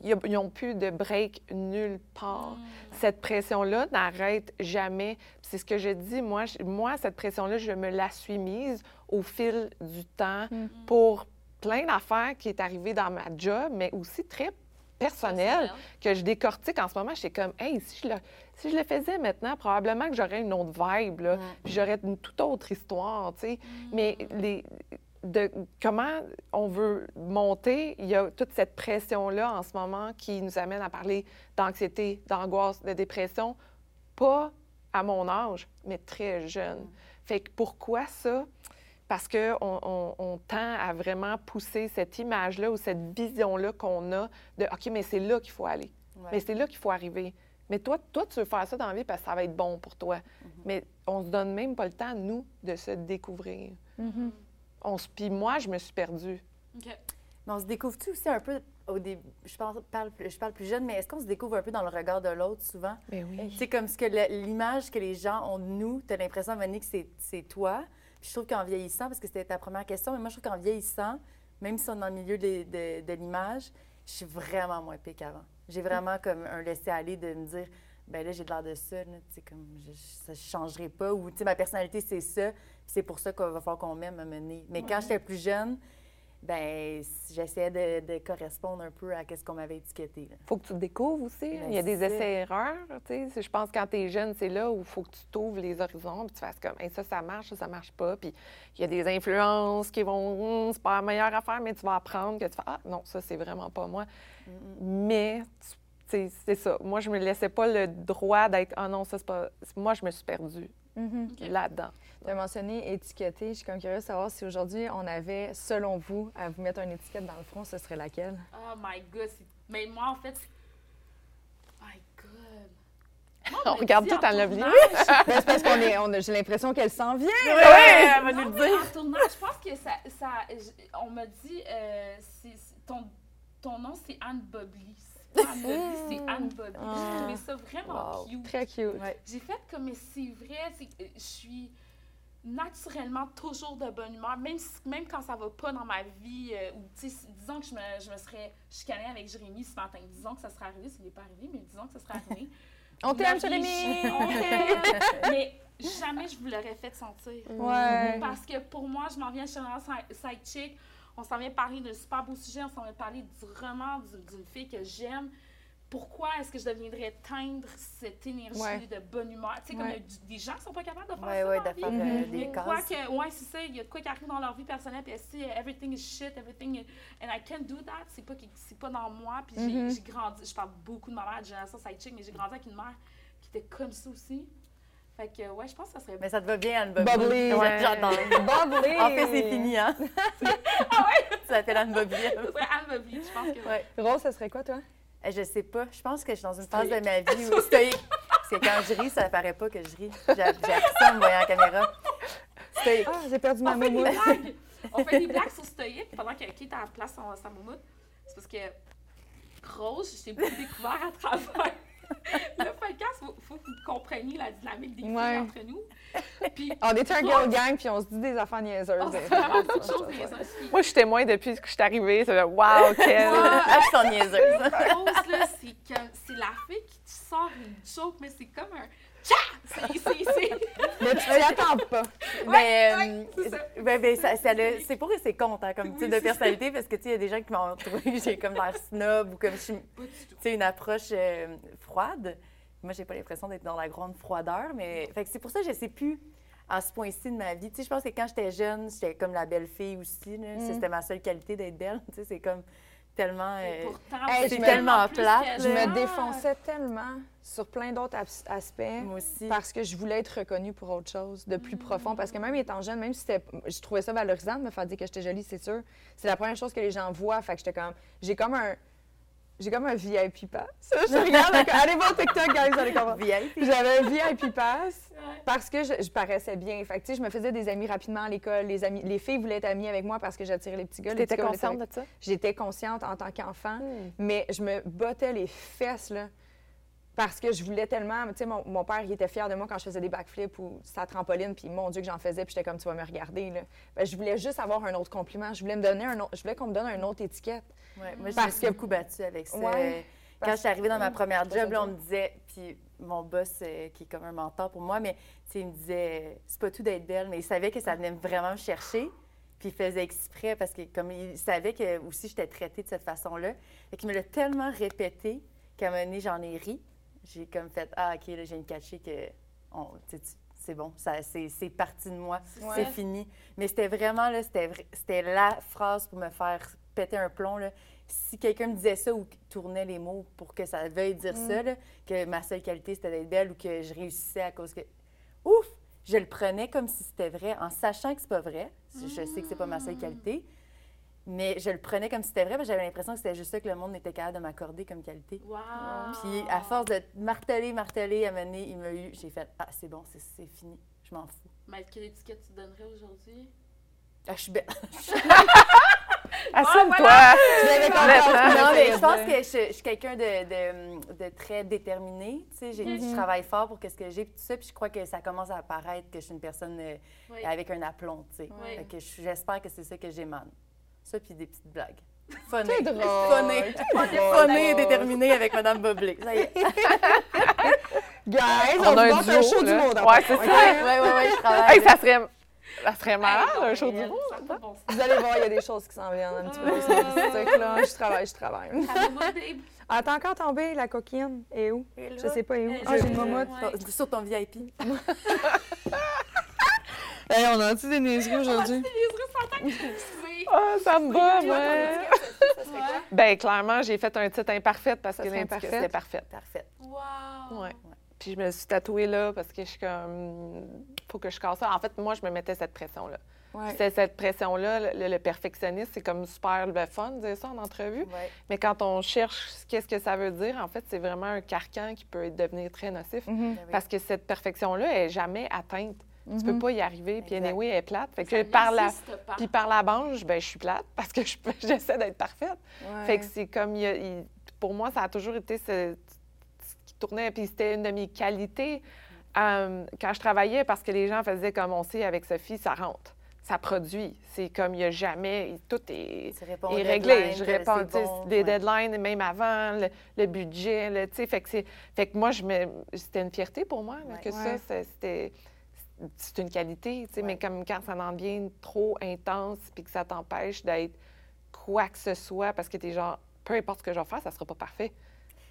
[SPEAKER 5] ils n'ont plus de break nulle part. Cette pression-là n'arrête jamais. C'est ce que je dis. Moi, je- moi cette pression-là, je me la suis mise au fil du temps pour plein d'affaires qui est arrivé dans ma job, mais aussi très personnel que je décortique en ce moment. J'étais comme, hey, si je, le, si je le faisais maintenant, probablement que j'aurais une autre vibe, là, puis j'aurais une toute autre histoire, tu sais. Mais les, de comment on veut monter, il y a toute cette pression-là en ce moment qui nous amène à parler d'anxiété, d'angoisse, de dépression, pas à mon âge, mais très jeune. Fait que pourquoi ça? Parce qu'on on, on tend à vraiment pousser cette image-là ou cette vision-là qu'on a de OK, mais c'est là qu'il faut aller.
[SPEAKER 3] Ouais.
[SPEAKER 5] Mais c'est là qu'il faut arriver. Mais toi, toi, tu veux faire ça dans la vie parce que ça va être bon pour toi. Mais on se donne même pas le temps, nous, de se découvrir.
[SPEAKER 2] Mhm.
[SPEAKER 5] On se... Puis moi, je me suis perdue.
[SPEAKER 3] Mais on se découvre-tu aussi un peu au début? Je, parle, je parle plus jeune, mais est-ce qu'on se découvre un peu dans le regard de l'autre souvent?
[SPEAKER 5] Mais oui.
[SPEAKER 3] Tu sais, comme ce que l'image que les gens ont de nous, tu as l'impression, Monique, que c'est- c'est toi. Puis je trouve qu'en vieillissant, parce que c'était ta première question, mais moi, je trouve qu'en vieillissant, même si on est dans le milieu de, de- de l'image, je suis vraiment moins pire qu'avant. J'ai vraiment comme un laisser-aller de me dire, ben là, j'ai de l'air de ça, là, tu sais, comme, je, ça ne changerait pas. Ou, tu sais, ma personnalité, c'est ça. C'est pour ça qu'il va falloir qu'on m'aime à mener. Mais quand j'étais plus jeune, ben j'essayais de, de correspondre un peu à ce qu'on m'avait étiqueté. là.
[SPEAKER 5] faut que tu te découvres aussi. hein.
[SPEAKER 3] Ben,
[SPEAKER 5] Il y a des essais-erreurs. Je pense que quand tu es jeune, c'est là où il faut que tu t'ouvres les horizons puis tu fasses comme Hey, ça, ça marche, ça, ça marche pas. Puis il y a des influences qui vont Hum, c'est pas la meilleure affaire, mais tu vas apprendre que tu fais Ah non, ça, c'est vraiment pas moi. Mais tu- tu sais, c'est ça. Moi, je me laissais pas le droit d'être Ah non, ça, c'est pas. Moi, je me suis perdue
[SPEAKER 2] Mhm.
[SPEAKER 5] là-dedans.
[SPEAKER 2] Tu as mentionné étiqueté. Je suis comme curieuse de savoir si aujourd'hui on avait, selon vous, à vous mettre une étiquette dans le front, ce serait laquelle?
[SPEAKER 4] Oh my God. c'est- Mais moi, en fait, my God. Moi,
[SPEAKER 5] On
[SPEAKER 4] me
[SPEAKER 5] regarde tout
[SPEAKER 4] en
[SPEAKER 5] l'oubli. (laughs)
[SPEAKER 2] c'est parce qu'on est, on a- j'ai l'impression qu'elle s'en vient.
[SPEAKER 3] Ouais, elle va nous le dire.
[SPEAKER 4] En tournage, je pense que ça. ça j- on m'a dit. euh, c'est- ton, ton nom, c'est Anne Bobly. C'est pas Anne. J'ai trouvé ça vraiment
[SPEAKER 3] Wow.
[SPEAKER 4] cute.
[SPEAKER 2] Très cute.
[SPEAKER 3] Ouais.
[SPEAKER 4] J'ai fait comme, mais c'est vrai, c'est que je suis naturellement toujours de bonne humeur, même, si- même quand ça va pas dans ma vie, euh, ou disons que je me, je me serais chicanée avec Jérémy ce matin, disons que ça serait arrivé, ce n'est pas arrivé, mais disons que ça serait arrivé. (laughs)
[SPEAKER 2] On t'aime, Jérémy!
[SPEAKER 4] On (laughs) t'aime! mais jamais je vous l'aurais fait sentir.
[SPEAKER 2] Ouais.
[SPEAKER 4] Parce que pour moi, je m'en viens chez un side chick. On s'en vient parler d'un super beau sujet. On s'en vient parler du roman du- d'une fille que j'aime. Pourquoi est-ce que je deviendrais teindre cette énergie
[SPEAKER 2] Ouais.
[SPEAKER 4] de bonne humeur? Tu sais, comme
[SPEAKER 2] Ouais.
[SPEAKER 4] il y a du- des gens qui sont pas capables de faire
[SPEAKER 3] Ouais,
[SPEAKER 4] ça
[SPEAKER 3] ouais,
[SPEAKER 4] dans la
[SPEAKER 3] de
[SPEAKER 4] vie.
[SPEAKER 3] faire euh,
[SPEAKER 4] Mais
[SPEAKER 3] des
[SPEAKER 4] quoi que, ouais, c'est ça. Il y a de quoi qui arrive dans leur vie personnelle, puis si everything is shit, everything is... And I can't do that. C'est pas, pas dans moi. Puis j'ai,
[SPEAKER 2] Mhm.
[SPEAKER 4] j'ai grandi... Je parle beaucoup de ma mère, de génération side chick, mais j'ai grandi avec une mère qui était comme ça aussi. Fait que, ouais, je pense que ça serait...
[SPEAKER 3] Mais ça te va bien, Anne Bobby.
[SPEAKER 2] Bubbly.
[SPEAKER 5] Ouais.
[SPEAKER 3] J'adore.
[SPEAKER 2] Bubbly!
[SPEAKER 3] En fait, c'est fini, hein? (laughs) Ça s'appelle Anne Bobby.
[SPEAKER 4] Ça serait Anne Bobby, je pense que...
[SPEAKER 3] Ouais.
[SPEAKER 2] Rose, ce serait quoi, toi?
[SPEAKER 3] Eh, Je sais pas. Je pense que je suis dans une phase de ma vie où stoïque. Parce que quand je ris, ça paraît pas que je ris. J'ai j'ai appris ça en me voyant en caméra. Stoïque.
[SPEAKER 2] Ah, j'ai perdu ma
[SPEAKER 4] On fait, des
[SPEAKER 2] moumoute.
[SPEAKER 4] blagues. on fait des blagues sur stoïque pendant que Kate a place son, sa moumoute. C'est parce que Rose, je t'ai beaucoup découvert à travers (laughs) le podcast. Faut, faut que vous compreniez la dynamique des filles
[SPEAKER 2] Ouais.
[SPEAKER 4] entre nous. Puis,
[SPEAKER 2] On est un girl gang, puis on se dit des affaires niaiseuses.
[SPEAKER 4] on se
[SPEAKER 2] des
[SPEAKER 4] fait
[SPEAKER 2] fois.
[SPEAKER 4] vraiment beaucoup de choses niaiseuses. Puis,
[SPEAKER 5] Moi, je suis témoin depuis que je suis arrivée. C'est là, wow, quelle.
[SPEAKER 3] Elles sont niaiseuses.
[SPEAKER 4] C'est la fille qui te sort une joke, mais c'est comme un tcha! C'est, c'est, c'est... (laughs)
[SPEAKER 2] Mais tu t'y attends pas.
[SPEAKER 3] Mais
[SPEAKER 4] c'est
[SPEAKER 3] ben, ben, pour eux, c'est compte hein, comme
[SPEAKER 4] Oui,
[SPEAKER 3] type de personnalité parce que tu il y a des gens qui m'ont trouvé j'ai comme l'air snob ou comme je suis, une approche euh, froide. Moi, j'ai pas l'impression d'être dans la grande froideur, mais fait que c'est pour ça que je sais plus à ce point-ci de ma vie. Tu sais, je pense que quand j'étais jeune, j'étais comme la belle fille aussi.
[SPEAKER 2] Mm.
[SPEAKER 3] C'était ma seule qualité d'être belle. Tu sais, c'est comme tellement.
[SPEAKER 4] Et
[SPEAKER 3] euh,
[SPEAKER 4] pourtant,
[SPEAKER 2] hey,
[SPEAKER 3] c'est
[SPEAKER 2] je me-
[SPEAKER 3] tellement plate,
[SPEAKER 2] Je me défonçais tellement sur plein d'autres as- aspects.
[SPEAKER 3] moi aussi.
[SPEAKER 2] Parce que je voulais être reconnue pour autre chose, de plus
[SPEAKER 4] Mm.
[SPEAKER 2] profond. Parce que même étant jeune, même si c'était. Je trouvais ça valorisant de me faire dire que j'étais jolie, c'est sûr. C'est la première chose que les gens voient. Fait que j'étais comme. J'ai comme un. J'ai comme un VIP pass. Je regarde. Allez voir TikTok, guys, vous allez comprendre. J'avais un VIP pass (laughs) parce que je, je paraissais bien. Fait que, tu sais, je me faisais des amis rapidement à l'école. Les, amis, les filles voulaient être amies avec moi parce que j'attirais les petits gars. être
[SPEAKER 5] consciente
[SPEAKER 2] avec-
[SPEAKER 5] de ça?
[SPEAKER 2] J'étais consciente en tant qu'enfant.
[SPEAKER 5] Hmm.
[SPEAKER 2] Mais je me bottais les fesses, là, parce que je voulais tellement. Tu sais, mon, mon père, il était fier de moi quand je faisais des backflips ou sa trampoline, puis mon Dieu, que j'en faisais, puis j'étais comme, tu vas me regarder, là. Ben, je voulais juste avoir un autre compliment. Je voulais me donner un autre. Je voulais qu'on me donne une autre étiquette.
[SPEAKER 3] Ouais, moi, je
[SPEAKER 2] Parce
[SPEAKER 3] me suis
[SPEAKER 2] que-
[SPEAKER 3] beaucoup battue avec ça.
[SPEAKER 2] Ouais,
[SPEAKER 3] Quand
[SPEAKER 2] parce-
[SPEAKER 3] je suis arrivée dans ma première job, là, on me disait, puis mon boss, euh, qui est comme un mentor pour moi, mais il me disait, c'est pas tout d'être belle, mais il savait que ça venait vraiment me chercher, puis il faisait exprès parce que comme il savait que aussi j'étais traitée de cette façon-là, et qu'il me l'a tellement répété qu'à un moment donné, j'en ai ri. J'ai comme fait, ah ok, là, j'ai une catché que, on- c'est bon, ça, c'est, c'est parti de moi,
[SPEAKER 4] Ouais.
[SPEAKER 3] c'est fini. Mais c'était vraiment, là, c'était, c'était la phrase pour me faire péter un plomb, là. Si quelqu'un me disait ça ou tournait les mots pour que ça veuille dire ça, là, que ma seule qualité c'était d'être belle ou que je réussissais à cause que. Ouf! je le prenais comme si c'était vrai, en sachant que c'est pas vrai. Je sais que c'est pas ma seule qualité. Mais je le prenais comme si c'était vrai, parce que j'avais l'impression que c'était juste ça que le monde était capable de m'accorder comme qualité.
[SPEAKER 4] Wow.
[SPEAKER 3] Puis à force de marteler, marteler, à mener, il m'a eu, j'ai fait Ah, c'est bon, c'est fini, je m'en fous.
[SPEAKER 4] Mais quelle étiquette tu donnerais aujourd'hui?
[SPEAKER 3] Ah, je suis belle. (laughs)
[SPEAKER 5] Assume-toi!
[SPEAKER 3] non, mais je pense que je, je suis quelqu'un de, de- de très déterminé. Tu sais, j'ai- je travaille fort pour ce que j'ai, puis tout ça, puis je crois que ça commence à apparaître que je suis une personne euh,
[SPEAKER 4] Oui.
[SPEAKER 3] avec un aplomb, tu sais.
[SPEAKER 4] Oui.
[SPEAKER 3] Que j'espère que c'est ça que j'émane. Ça, puis des petites blagues. (laughs) Funny.
[SPEAKER 2] C'est drôle.
[SPEAKER 3] Funny. Funny et déterminé avec Madame Boblé. Ça y est. (laughs)
[SPEAKER 2] Guys,
[SPEAKER 5] On
[SPEAKER 2] on,
[SPEAKER 5] a un
[SPEAKER 2] un
[SPEAKER 5] duo,
[SPEAKER 2] show du monde
[SPEAKER 5] Ouais, c'est ça.
[SPEAKER 3] Oui, oui, oui, je travaille.
[SPEAKER 5] Hey, ça serait, ça serait malade,
[SPEAKER 4] Hey, non,
[SPEAKER 5] un show du monde.
[SPEAKER 2] Vous allez voir, il y a des choses qui s'en viennent un petit peu là. Je travaille, je travaille. Ah, t'as encore tombé, la coquine? Et où?
[SPEAKER 3] Et
[SPEAKER 2] Je sais pas, et où? Ah,
[SPEAKER 4] je-
[SPEAKER 2] j'ai une
[SPEAKER 3] Sur ton VIP. (laughs)
[SPEAKER 2] Hey, on a-tu des niaiseries aujourd'hui?
[SPEAKER 5] Ah, ça me va, ouais. Ben, clairement, j'ai fait un titre imparfait parce que
[SPEAKER 2] imparfaite?
[SPEAKER 5] c'était parfait.
[SPEAKER 3] Parfait.
[SPEAKER 4] Wow.
[SPEAKER 5] Ouais. Puis je me suis tatouée là parce que je suis comme. Faut que je casse ça. En fait, moi, je me mettais cette pression-là.
[SPEAKER 2] Ouais.
[SPEAKER 5] C'est cette pression-là, le, le perfectionniste, c'est comme super le fun de dire ça en entrevue.
[SPEAKER 3] Ouais.
[SPEAKER 5] Mais quand on cherche qu'est-ce que ça veut dire, en fait, c'est vraiment un carcan qui peut devenir très nocif.
[SPEAKER 3] Oui.
[SPEAKER 5] Parce que cette perfection-là elle est jamais atteinte. Tu peux
[SPEAKER 2] Mhm.
[SPEAKER 5] pas y arriver. Puis anyway, elle est plate. Fait que par la, puis par la bange, ben, je suis plate parce que je- (laughs) j'essaie d'être parfaite.
[SPEAKER 2] Ouais.
[SPEAKER 5] Fait que c'est comme, il y a- il- pour moi, ça a toujours été ce, ce qui tournait. Puis c'était une de mes qualités euh, quand je travaillais parce que les gens faisaient comme on sait avec Sophie, ça rentre, ça produit. C'est comme il n'y a jamais, tout est, réglé. Je réponds,
[SPEAKER 3] bon,
[SPEAKER 5] les
[SPEAKER 3] ouais.
[SPEAKER 5] deadlines, même avant, le, le budget, le- tu sais, fait que c'est, fait que moi, je me, c'était une fierté pour moi là,
[SPEAKER 3] Ouais.
[SPEAKER 5] que ça,
[SPEAKER 2] Ouais.
[SPEAKER 5] c'était, c'est une qualité, tu sais,
[SPEAKER 3] Ouais.
[SPEAKER 5] mais comme quand ça en devient trop intense puis que ça t'empêche d'être quoi que ce soit parce que t'es genre, peu importe ce que je vais faire, ça sera pas parfait.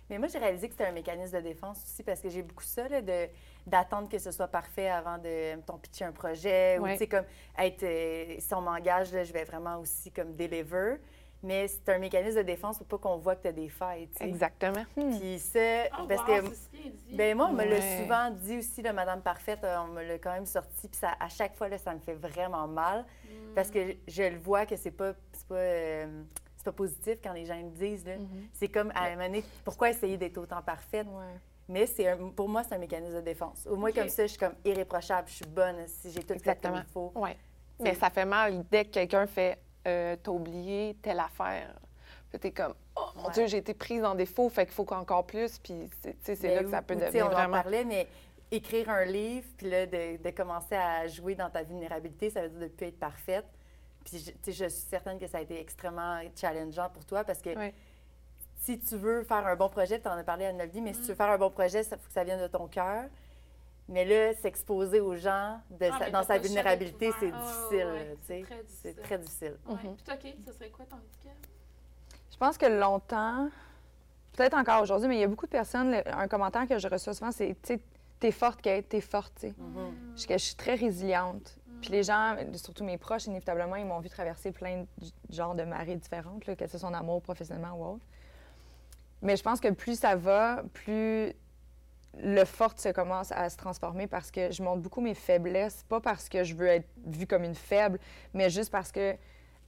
[SPEAKER 3] Mais moi, j'ai réalisé que c'était un mécanisme de défense aussi parce que j'ai beaucoup ça, là, de, d'attendre que ce soit parfait avant de, mettons, pitcher un projet. Ou, tu sais, comme, être, euh, si on m'engage, là, je vais vraiment aussi, comme, deliver. Mais c'est un mécanisme de défense pour pas qu'on voit que tu as des failles.
[SPEAKER 5] Exactement.
[SPEAKER 3] Puis ça,
[SPEAKER 4] Oh,
[SPEAKER 3] parce
[SPEAKER 4] wow,
[SPEAKER 3] que...
[SPEAKER 4] dit.
[SPEAKER 3] Ben moi, on me l'a
[SPEAKER 5] Ouais.
[SPEAKER 3] souvent dit aussi, là, Madame Parfaite, euh, on me l'a quand même sorti. Puis ça, à chaque fois, là, ça me fait vraiment mal.
[SPEAKER 4] Mm.
[SPEAKER 3] Parce que je le vois que c'est pas, c'est pas, euh, c'est pas positif quand les gens me disent. là.
[SPEAKER 5] Mhm.
[SPEAKER 3] C'est comme, à un moment donné, pourquoi essayer d'être autant parfaite?
[SPEAKER 2] Ouais.
[SPEAKER 3] Mais c'est un- pour moi, c'est un mécanisme de défense. Au moins, comme ça, je suis comme irréprochable, je suis bonne si j'ai tout fait comme
[SPEAKER 5] Exactement.
[SPEAKER 3] il faut.
[SPEAKER 5] Oui. Mais ça fait mal dès que quelqu'un fait euh, T'as oublié telle affaire. Puis t'es comme Oh mon
[SPEAKER 3] Ouais.
[SPEAKER 5] Dieu, j'ai été prise en défaut, fait qu'il faut qu'encore plus. Puis c'est tu sais, c'est
[SPEAKER 3] Mais
[SPEAKER 5] là que ça peut devenir
[SPEAKER 3] on en
[SPEAKER 5] vraiment.
[SPEAKER 3] parlait, mais écrire un livre, puis là, de, de commencer à jouer dans ta vulnérabilité, ça veut dire de ne plus être parfaite. Puis, je, tu sais, je suis certaine que ça a été extrêmement challengeant pour toi parce que si tu veux faire un bon projet, tu en as parlé à Novdi, mais si tu veux faire un bon projet, il faut que ça vienne de ton cœur. Mais là, s'exposer aux gens de
[SPEAKER 4] Ah,
[SPEAKER 3] sa- dans sa vulnérabilité,
[SPEAKER 4] d'être
[SPEAKER 3] c'est.
[SPEAKER 4] Ah,
[SPEAKER 3] difficile.
[SPEAKER 4] ouais, c'est très
[SPEAKER 3] C'est
[SPEAKER 4] difficile.
[SPEAKER 3] très difficile.
[SPEAKER 4] Ouais.
[SPEAKER 5] Mhm.
[SPEAKER 4] Puis toi, Kate, ce serait quoi ton étiquette?
[SPEAKER 2] Je pense que longtemps, peut-être encore aujourd'hui, mais il y a beaucoup de personnes, le- un commentaire que je reçois souvent, c'est, tu sais, t'es forte, Kate, t'es forte, tu sais.
[SPEAKER 3] Mhm.
[SPEAKER 2] Je, je suis très résiliente. Puis les gens, surtout mes proches, inévitablement, ils m'ont vu traverser plein de genres de marées différentes, là, que ce soit en amour, professionnellement ou autre. Mais je pense que plus ça va, plus le forte se commence à se transformer parce que je montre beaucoup mes faiblesses, pas parce que je veux être vue comme une faible, mais juste parce que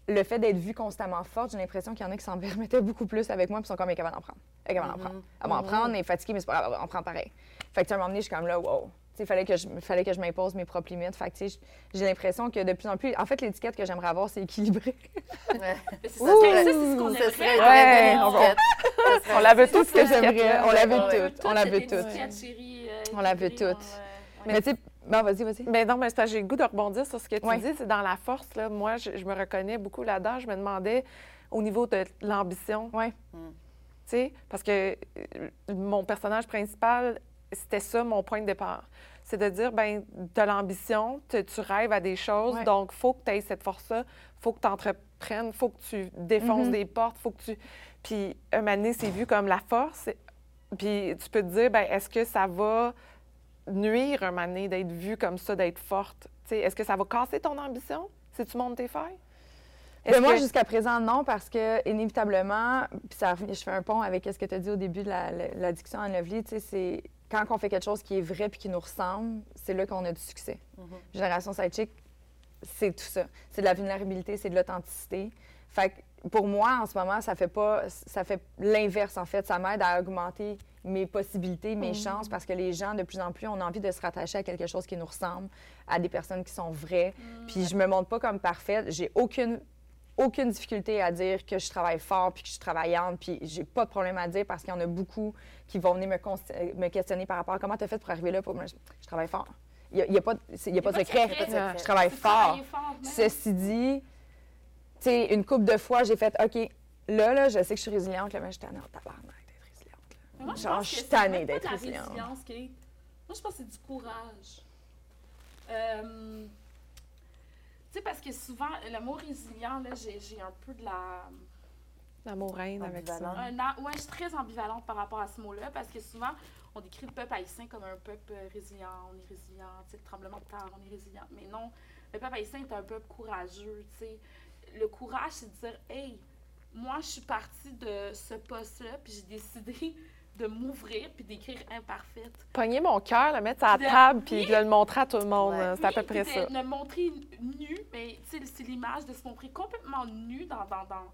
[SPEAKER 2] le fait d'être vue constamment forte, j'ai l'impression qu'il y en a qui s'en (laughs) permettaient beaucoup plus avec moi, puis sont comme, capable d'en prendre. Elle est capable d'en prendre. Elle va en prendre, elle est fatiguée, mais c'est pas grave, elle va en prendre pareil. Fait que, à un moment donné, je suis comme là, wow. Sais, fallait que je, fallait que je m'impose mes propres limites. Fait que, j'ai l'impression que de plus en plus. En fait, l'étiquette que j'aimerais avoir, c'est équilibré.
[SPEAKER 3] Ouais.
[SPEAKER 4] C'est ça, c'est ce qu'on aimerait.
[SPEAKER 5] Ouais, on On la veut tous,
[SPEAKER 2] ce que j'aimerais. On la veut
[SPEAKER 3] Ouais.
[SPEAKER 2] toutes. On la veut toutes.
[SPEAKER 4] euh,
[SPEAKER 2] On la veut toutes. Mais tu sais, bon, vas-y, vas-y.
[SPEAKER 5] Mais non, mais j'ai le goût de rebondir sur ce que tu
[SPEAKER 2] Ouais.
[SPEAKER 5] dis. C'est dans la force, là. Moi, je, je me reconnais beaucoup là-dedans. Je me demandais au niveau de l'ambition.
[SPEAKER 2] Ouais.
[SPEAKER 5] Tu sais, parce que euh, mon personnage principal, c'était ça mon point de départ. C'est de dire, ben, tu as l'ambition, tu rêves à des choses,
[SPEAKER 2] Ouais.
[SPEAKER 5] donc faut que tu aies cette force-là, faut que tu entreprennes, faut que tu défonces
[SPEAKER 2] Mhm.
[SPEAKER 5] des portes, faut que tu. Puis, un moment c'est vu comme la force. Puis, tu peux te dire, ben, est-ce que ça va nuire un moment d'être vu comme ça, d'être forte? Tu sais, est-ce que ça va casser ton ambition si tu montes tes failles?
[SPEAKER 2] Ben, moi,
[SPEAKER 5] que-
[SPEAKER 2] jusqu'à présent, non, parce que inévitablement, puis ça, je fais un pont avec ce que tu as dit au début de la, la- la discussion à Lovely, tu sais, c'est quand on fait quelque chose qui est vrai puis qui nous ressemble, c'est là qu'on a du succès. Génération Sidechick, c'est tout ça. C'est de la vulnérabilité, c'est de l'authenticité. Fait que pour moi, en ce moment, ça fait pas, ça fait l'inverse en fait. Ça m'aide à augmenter mes possibilités, mes chances, parce que les gens de plus en plus ont envie de se rattacher à quelque chose qui nous ressemble, à des personnes qui sont vraies. Puis je me montre pas comme parfaite. J'ai aucune aucune difficulté à dire que je travaille fort puis que je suis travaillante, puis j'ai pas de problème à dire parce qu'il y en a beaucoup qui vont venir me, questionner par rapport à comment tu as fait pour arriver là. Pour moi, je, travaille fort. Il n'y a, il y a pas, y a pas de
[SPEAKER 4] pas de
[SPEAKER 2] secret. Je travaille fort. Ceci dit, tu sais, une couple de fois, j'ai fait OK, là, là, je sais que je suis résiliente, là, mais je suis tannée tabarnak d'être résiliente. là.
[SPEAKER 4] Moi,
[SPEAKER 2] Genre,
[SPEAKER 4] pense
[SPEAKER 2] je suis tannée d'être résiliente.
[SPEAKER 4] Moi, je pense que c'est du courage. Euh, que souvent, le mot résilient, là, j'ai j'ai un peu de la...
[SPEAKER 5] L'amour reine avec ça.
[SPEAKER 4] Ouais, je suis très ambivalente par rapport à ce mot-là, parce que souvent, on décrit le peuple haïtien comme un peuple euh, résilient, on est résilient, tu sais, le tremblement de terre, on est résilient. Mais non, le peuple haïtien est un peuple courageux, tu sais. Le courage, c'est de dire, hey, moi, je suis partie de ce poste-là, puis j'ai décidé de m'ouvrir puis d'écrire imparfaite.
[SPEAKER 5] Pogner mon cœur, le mettre à la
[SPEAKER 4] De-
[SPEAKER 5] table, puis de le montrer à tout le monde.
[SPEAKER 3] Ouais.
[SPEAKER 5] C'est à peu près ça.
[SPEAKER 4] de le montrer nu, mais c'est l'image de se montrer complètement nu dans, dans, dans,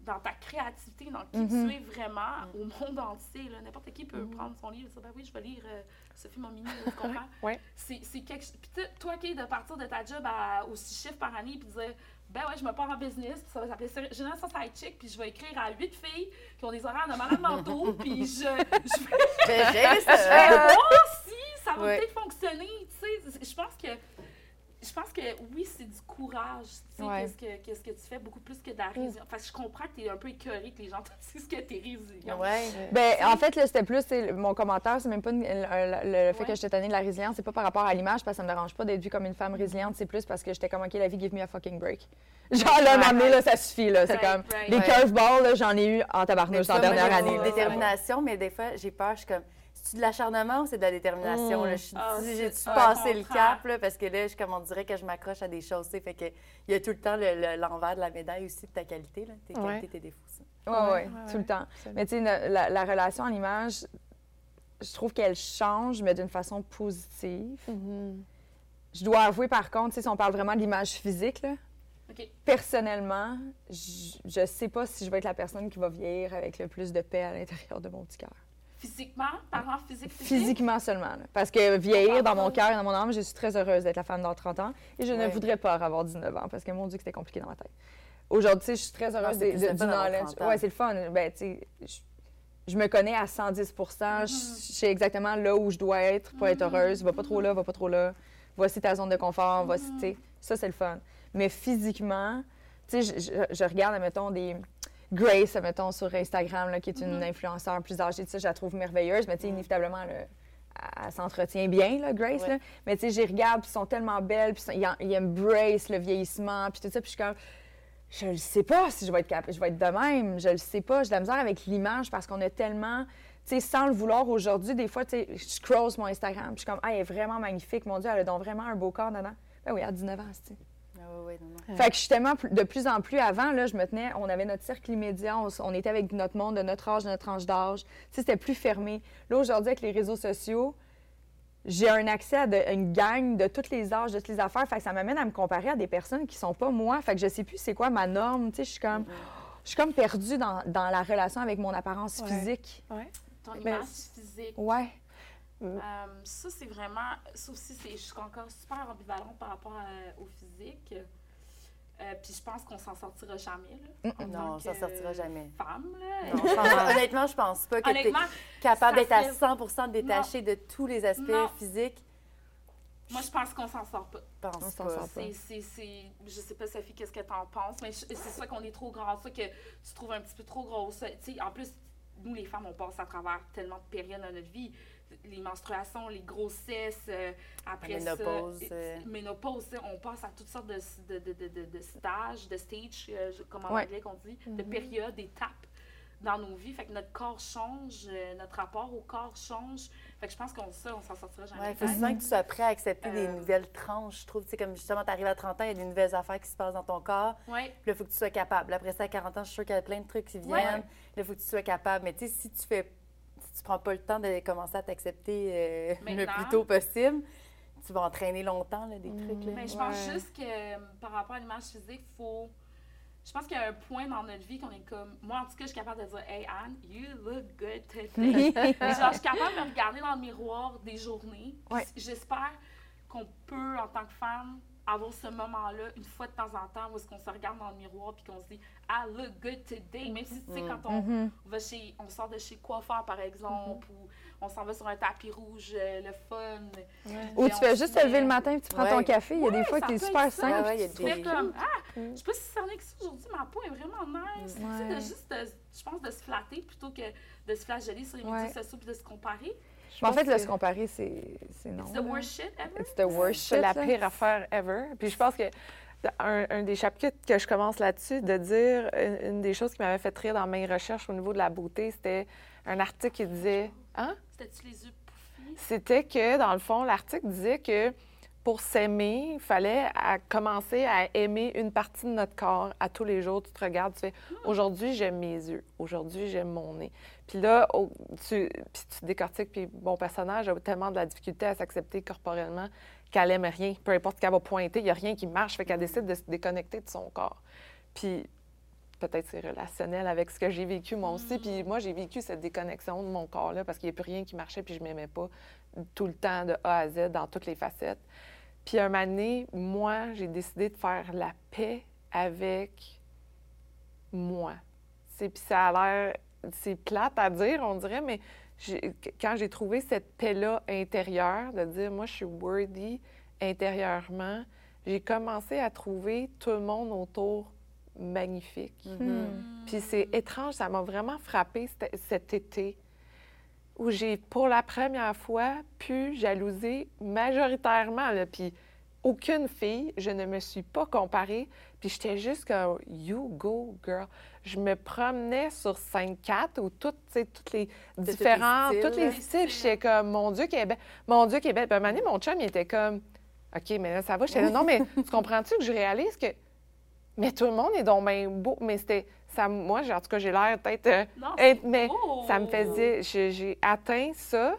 [SPEAKER 4] dans ta créativité, dans qui
[SPEAKER 2] Mhm.
[SPEAKER 4] tu es vraiment au monde entier. N'importe qui peut prendre son livre et dire ben oui, je vais lire euh, Sophie Momini, tu (laughs) comprends?
[SPEAKER 5] Ouais.
[SPEAKER 4] C'est c'est quelque chose. Puis tu- toi, qui de partir de ta job à, aux six chiffres par année, puis dire ben ouais, je me pars en business, puis ça va s'appeler Ser- Génération Sidechick, puis je vais écrire à huit filles qui ont des horaires de malade mentaux, (laughs) puis je, je vais
[SPEAKER 3] Ben, ça.
[SPEAKER 4] je vais voir si ça va peut-être fonctionner, tu sais. Je pense que, je pense que oui, c'est du courage, tu sais,
[SPEAKER 2] Ouais.
[SPEAKER 4] qu'est-ce que, qu'est-ce que tu fais, beaucoup plus que de la résilience. Enfin, je comprends que tu es un peu écœuré que les gens (laughs) te disent que tu es résilient.
[SPEAKER 3] Ouais.
[SPEAKER 2] Ben, en fait, là, c'était plus, c'est- mon commentaire, c'est même pas une- le, le- le fait
[SPEAKER 4] Ouais.
[SPEAKER 2] que j'étais tannée de la résilience, c'est pas par rapport à l'image, parce que ça me dérange pas d'être vue comme une femme résiliente, c'est plus parce que j'étais comme, OK, la vie, give me a fucking break. Genre, là,
[SPEAKER 5] Ouais.
[SPEAKER 2] m'amener, là, ça suffit, là. C'est comme, des curveballs, j'en ai eu en tabarnouche
[SPEAKER 3] moi,
[SPEAKER 2] dernière année.
[SPEAKER 3] une
[SPEAKER 2] là.
[SPEAKER 3] détermination, mais des fois, j'ai peur. Je suis comme, c'est-tu de l'acharnement ou c'est de la détermination?
[SPEAKER 2] Mm.
[SPEAKER 3] là? Je suis-
[SPEAKER 4] Ah,
[SPEAKER 3] J'ai-tu
[SPEAKER 4] c'est-
[SPEAKER 3] passé le cap? Là, parce que là, je, comme on dirait que je m'accroche à des choses. Fait que il y a tout le temps le- le- l'envers de la médaille aussi de ta qualité. Là, tes
[SPEAKER 5] Ouais.
[SPEAKER 3] qualités, tes défauts. ça.
[SPEAKER 2] Ouais, ouais,
[SPEAKER 5] Ouais,
[SPEAKER 2] tout
[SPEAKER 5] ouais.
[SPEAKER 2] le temps.
[SPEAKER 5] Absolument.
[SPEAKER 2] Mais tu sais, la, la- la relation en image, je trouve qu'elle change, mais d'une façon positive.
[SPEAKER 5] Mhm.
[SPEAKER 2] Je dois avouer, par contre, si on parle vraiment de l'image physique, là, personnellement, je, je sais pas si je vais être la personne qui va vieillir avec le plus de paix à l'intérieur de mon petit cœur.
[SPEAKER 4] Physiquement, parlant physique, physique.
[SPEAKER 2] Physiquement seulement. là. Parce que vieillir dans mon cœur et dans mon âme, je suis très heureuse d'être la femme dans 30 ans et je ne voudrais pas avoir 19 ans parce que mon Dieu, que c'était compliqué dans ma tête. Aujourd'hui, je suis très heureuse
[SPEAKER 3] c'est
[SPEAKER 2] de-
[SPEAKER 3] plus
[SPEAKER 2] de-
[SPEAKER 3] le
[SPEAKER 2] du
[SPEAKER 3] fun d'avoir
[SPEAKER 2] knowledge.
[SPEAKER 3] 30 ans.
[SPEAKER 2] Ouais, c'est le fun. Ben, je, je me connais à 110 je, je sais exactement là où je dois être pour être heureuse. Va pas trop là, va pas trop là. Voici ta zone de confort, voici, sais. Ça, c'est le fun. Mais physiquement, tu sais, je, je- je regarde, mettons, des. Grace, mettons, sur Instagram, là, qui est une influenceur plus âgée, tu sais, je la trouve merveilleuse, mais tu sais, inévitablement, là, elle, s'entretient bien, là, Grace,
[SPEAKER 3] Ouais.
[SPEAKER 2] là. Mais tu sais, j'y regarde, puis ils sont tellement belles, puis ils, ils embrace le vieillissement, puis tout ça, puis je suis comme, je le sais pas si je vais être capable, je vais être de même, je le sais pas, j'ai de la misère avec l'image parce qu'on a tellement, tu sais, sans le vouloir aujourd'hui, des fois, tu sais, je scroll mon Instagram, puis je suis comme, ah, elle est vraiment magnifique, mon Dieu, elle a donc vraiment un beau corps dedans. Ben oui, à 19 ans, c'est
[SPEAKER 3] Ah, non, non.
[SPEAKER 2] fait que je suis tellement plus- de plus en plus avant, là, je me tenais, on avait notre cercle immédiat, on, était avec notre monde de notre âge, de notre tranche d'âge. Tu sais, c'était plus fermé. Là, aujourd'hui, avec les réseaux sociaux, j'ai un accès à, de- à une gang de tous les âges, de toutes les affaires. Fait que ça m'amène à me comparer à des personnes qui sont pas moi. Fait que je sais plus c'est quoi ma norme. Tu sais, je suis comme, je suis comme perdue dans, dans la relation avec mon apparence
[SPEAKER 5] Ouais.
[SPEAKER 2] physique.
[SPEAKER 5] Ouais.
[SPEAKER 4] Ton
[SPEAKER 5] Mais-
[SPEAKER 4] image physique.
[SPEAKER 2] Ouais.
[SPEAKER 4] Euh, ça, c'est vraiment. Ça aussi, c'est- je suis encore super ambivalente par rapport à- au physique. Euh, puis je pense qu'on s'en sortira jamais. Là, en
[SPEAKER 3] Non,
[SPEAKER 4] tant
[SPEAKER 3] on s'en sortira jamais.
[SPEAKER 4] Femme, là.
[SPEAKER 3] Non, (laughs) je pense- honnêtement, je pense pas que tu es capable d'être à
[SPEAKER 4] fait-
[SPEAKER 3] 100 détaché de tous les aspects
[SPEAKER 4] Non.
[SPEAKER 3] physiques.
[SPEAKER 4] moi, je pense qu'on s'en sort pas.
[SPEAKER 3] Je pense
[SPEAKER 2] On s'en
[SPEAKER 3] pas.
[SPEAKER 2] sort pas.
[SPEAKER 4] C'est, c'est, c'est, je sais pas, Sophie, qu'est-ce que t'en penses, mais je- c'est ça qu'on est trop grand, ça que tu trouves un petit peu trop grosse. Tu sais, en plus, nous, les femmes, on passe à travers tellement de périodes dans notre vie. Les menstruations, les grossesses, euh, après
[SPEAKER 3] La ménopause,
[SPEAKER 4] ça.
[SPEAKER 3] euh.
[SPEAKER 4] Ménopause, on passe à toutes sortes de, de, de, de, de, de stages, de stages, euh, comme en
[SPEAKER 2] Ouais.
[SPEAKER 4] anglais qu'on dit, de périodes, d'étapes dans nos vies. Fait que notre corps change, euh, notre rapport au corps change. Fait que je pense qu'on ça, on s'en sortira jamais.
[SPEAKER 3] Ouais, il faut
[SPEAKER 4] Fait-
[SPEAKER 3] souvent que tu sois prêt à accepter des
[SPEAKER 4] Euh.
[SPEAKER 3] nouvelles tranches, je trouve. Tu sais, comme justement, tu arrives à 30 ans, il y a des nouvelles affaires qui se passent dans ton corps.
[SPEAKER 4] Ouais.
[SPEAKER 3] Là, il faut que tu sois capable. Après ça, à 40 ans, je suis sûre qu'il y a plein de trucs qui viennent.
[SPEAKER 4] Ouais.
[SPEAKER 3] Là, il faut que tu sois capable. Mais tu sais, si tu fais tu prends pas le temps de commencer à t'accepter euh, le plus tôt possible, tu vas entraîner longtemps là, des
[SPEAKER 2] Mm.
[SPEAKER 3] trucs. Là.
[SPEAKER 4] Mais je pense
[SPEAKER 2] Ouais.
[SPEAKER 4] juste que euh, par rapport à l'image physique, faut. Je pense qu'il y a un point dans notre vie qu'on est comme. Moi, en tout cas, je suis capable de dire Hey Anne, you look good today. (laughs) Genre, je suis capable de me regarder dans le miroir des journées.
[SPEAKER 2] Ouais.
[SPEAKER 4] J'espère qu'on peut, en tant que femme, avoir ce moment-là une fois de temps en temps où est-ce qu'on se regarde dans le miroir puis qu'on se dit I look good today. Même si, tu sais, quand on,
[SPEAKER 2] Mhm.
[SPEAKER 4] va chez, on sort de chez coiffeur, par exemple, ou on s'en va sur un tapis rouge, euh, le fun.
[SPEAKER 2] Ou
[SPEAKER 4] Et
[SPEAKER 2] tu
[SPEAKER 4] on
[SPEAKER 2] fais juste te lever le matin et tu prends ton
[SPEAKER 3] Ouais.
[SPEAKER 2] café. Il y a des fois que
[SPEAKER 4] ça
[SPEAKER 2] t'es super
[SPEAKER 4] ça.
[SPEAKER 2] simple.
[SPEAKER 3] Ouais, ouais, il y a
[SPEAKER 2] puis
[SPEAKER 4] Tu fais comme, ah,
[SPEAKER 2] Mm.
[SPEAKER 4] je sais pas si c'est que ça aujourd'hui, ma peau est vraiment nice. Tu sais,
[SPEAKER 2] Ouais.
[SPEAKER 4] de juste, je pense, de se flatter plutôt que de se flageller sur les
[SPEAKER 2] Ouais.
[SPEAKER 4] médias sociaux puis de se comparer.
[SPEAKER 2] Mais en fait, le se comparer, c'est c'est non.
[SPEAKER 4] It's the worst shit ever?
[SPEAKER 2] It's the worst
[SPEAKER 5] C'est
[SPEAKER 2] shit,
[SPEAKER 5] la
[SPEAKER 2] là.
[SPEAKER 5] pire affaire ever. Puis je pense que un, un des chapitres que je commence là-dessus, de dire une, une des choses qui m'avait fait rire dans mes recherches au niveau de la beauté, c'était un article qui disait. Hein?
[SPEAKER 4] C'était-tu les yeux pouffis?
[SPEAKER 5] C'était que, dans le fond, l'article disait que pour s'aimer, il fallait à- commencer à aimer une partie de notre corps à tous les jours. Tu te regardes, tu fais aujourd'hui, j'aime mes yeux. Aujourd'hui, j'aime mon nez. Puis là, tu, puis tu décortiques, puis mon personnage a tellement de la difficulté à s'accepter corporellement qu'elle aime rien. Peu importe qu'elle va pointer, il n'y a rien qui marche. Fait qu'elle décide de se déconnecter de son corps. Puis peut-être c'est relationnel avec ce que j'ai vécu moi aussi. Puis moi, j'ai vécu cette déconnexion de mon corps-là parce qu'il n'y a plus rien qui marchait, puis je m'aimais pas tout le temps de A à Z dans toutes les facettes. Puis un moment donné, moi, j'ai décidé de faire la paix avec moi. C'est, puis ça a l'air, c'est plate à dire, on dirait, mais quand j'ai trouvé cette paix-là intérieure, de dire, moi, je suis worthy intérieurement, j'ai commencé à trouver tout le monde autour magnifique.
[SPEAKER 3] Mhm.
[SPEAKER 5] Puis c'est étrange, ça m'a vraiment frappé cet, cet été où j'ai, pour la première fois, pu jalouser majoritairement. Là, puis aucune fille, je ne me suis pas comparée. Puis j'étais juste comme « you go, girl ». Je me promenais sur 5-4 où toutes, toutes les différentes,
[SPEAKER 3] styles,
[SPEAKER 5] tous les styles, j'étais comme « mon Dieu, qu'elle est belle, mon Dieu, qu'elle est belle ». Puis à un moment donné, mon chum, il était comme « OK, mais là, ça va ». J'étais là « Non, mais tu comprends-tu que je réalise que mais tout le monde est donc bien beau. Mais c'était. Ça, moi, en tout cas, j'ai l'air peut-être. euh, mais ça me faisait. J'ai atteint ça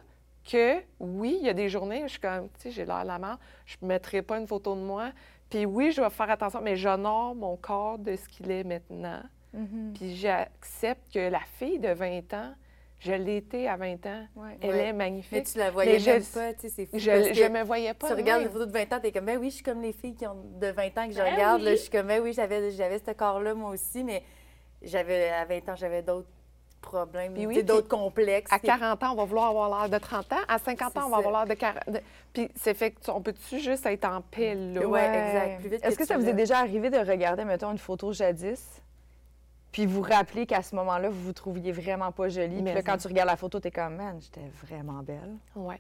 [SPEAKER 5] que, oui, il y a des journées où je suis comme, tu sais, j'ai l'air la merde. Je ne mettrai pas une photo de moi. Puis oui, je vais faire attention, mais j'honore mon corps de ce qu'il est maintenant.
[SPEAKER 2] Mhm.
[SPEAKER 5] Puis j'accepte que la fille de 20 ans, je été à 20 ans.
[SPEAKER 2] Ouais.
[SPEAKER 5] Elle
[SPEAKER 3] Ouais.
[SPEAKER 5] est
[SPEAKER 3] Mais
[SPEAKER 5] magnifique.
[SPEAKER 3] tu la voyais
[SPEAKER 5] Mais je-
[SPEAKER 3] même pas, tu sais, c'est fou.
[SPEAKER 5] Je ne me voyais pas.
[SPEAKER 3] tu
[SPEAKER 5] de
[SPEAKER 3] regardes les photos de 20 ans, t'es comme, ben oui, je suis comme les filles qui ont de 20 ans que je
[SPEAKER 4] Ben
[SPEAKER 3] regarde. là. je suis comme, ben oui, j'avais, j'avais ce corps-là, moi aussi, mais j'avais, à 20 ans, j'avais d'autres problèmes,
[SPEAKER 5] oui,
[SPEAKER 3] d'autres complexes.
[SPEAKER 5] À 40 ans, on va vouloir avoir l'air de 30 ans. À 50
[SPEAKER 3] C'est
[SPEAKER 5] ans, on va avoir l'air de 40. de- Puis c'est fait que tu- on peut-tu juste être en paix là?
[SPEAKER 3] Ouais, exact.
[SPEAKER 2] Est-ce
[SPEAKER 3] que
[SPEAKER 2] que ça vous est déjà arrivé de regarder, mettons, une photo jadis, puis vous rappeler qu'à ce moment-là, vous vous trouviez vraiment pas jolie, puis là, quand tu regardes la photo, t'es comme, man, j'étais vraiment belle.
[SPEAKER 5] Ouais.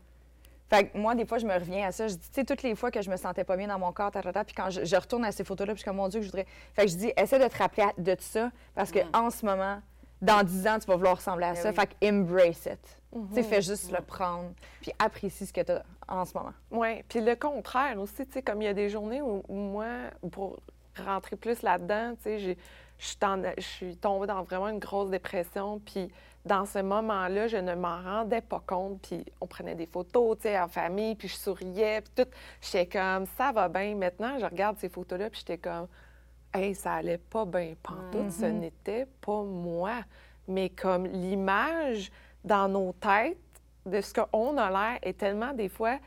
[SPEAKER 2] Fait que moi, des fois, je me reviens à ça. Je dis, tu sais, toutes les fois que je me sentais pas bien dans mon corps, tatata, puis quand je, je retourne à ces photos-là, puis je suis comme, mon Dieu, que je voudrais. Fait que je dis, essaie de te rappeler de ça, parce que
[SPEAKER 3] Mm.
[SPEAKER 2] en ce moment, dans 10 ans, tu vas vouloir ressembler à
[SPEAKER 3] Ben
[SPEAKER 2] ça.
[SPEAKER 3] oui.
[SPEAKER 2] Fait que embrace it. Tu sais, fais juste
[SPEAKER 3] Mm.
[SPEAKER 2] le prendre, puis apprécie ce que tu as en ce moment.
[SPEAKER 5] Oui. Puis le contraire aussi, tu sais, comme il y a des journées où, où moi, pour rentrer plus là-dedans, tu sais, j'ai- je suis en- je suis tombée dans vraiment une grosse dépression. Puis dans ce moment-là, je ne m'en rendais pas compte. Puis on prenait des photos, tu sais, en famille, puis je souriais, puis tout. J'étais comme, ça va bien. Maintenant, je regarde ces photos-là, puis j'étais comme, hey, ça allait pas bien pantoute. Ce
[SPEAKER 2] Mhm.
[SPEAKER 5] n'était pas moi. Mais comme l'image dans nos têtes de ce qu'on a l'air est tellement, des fois,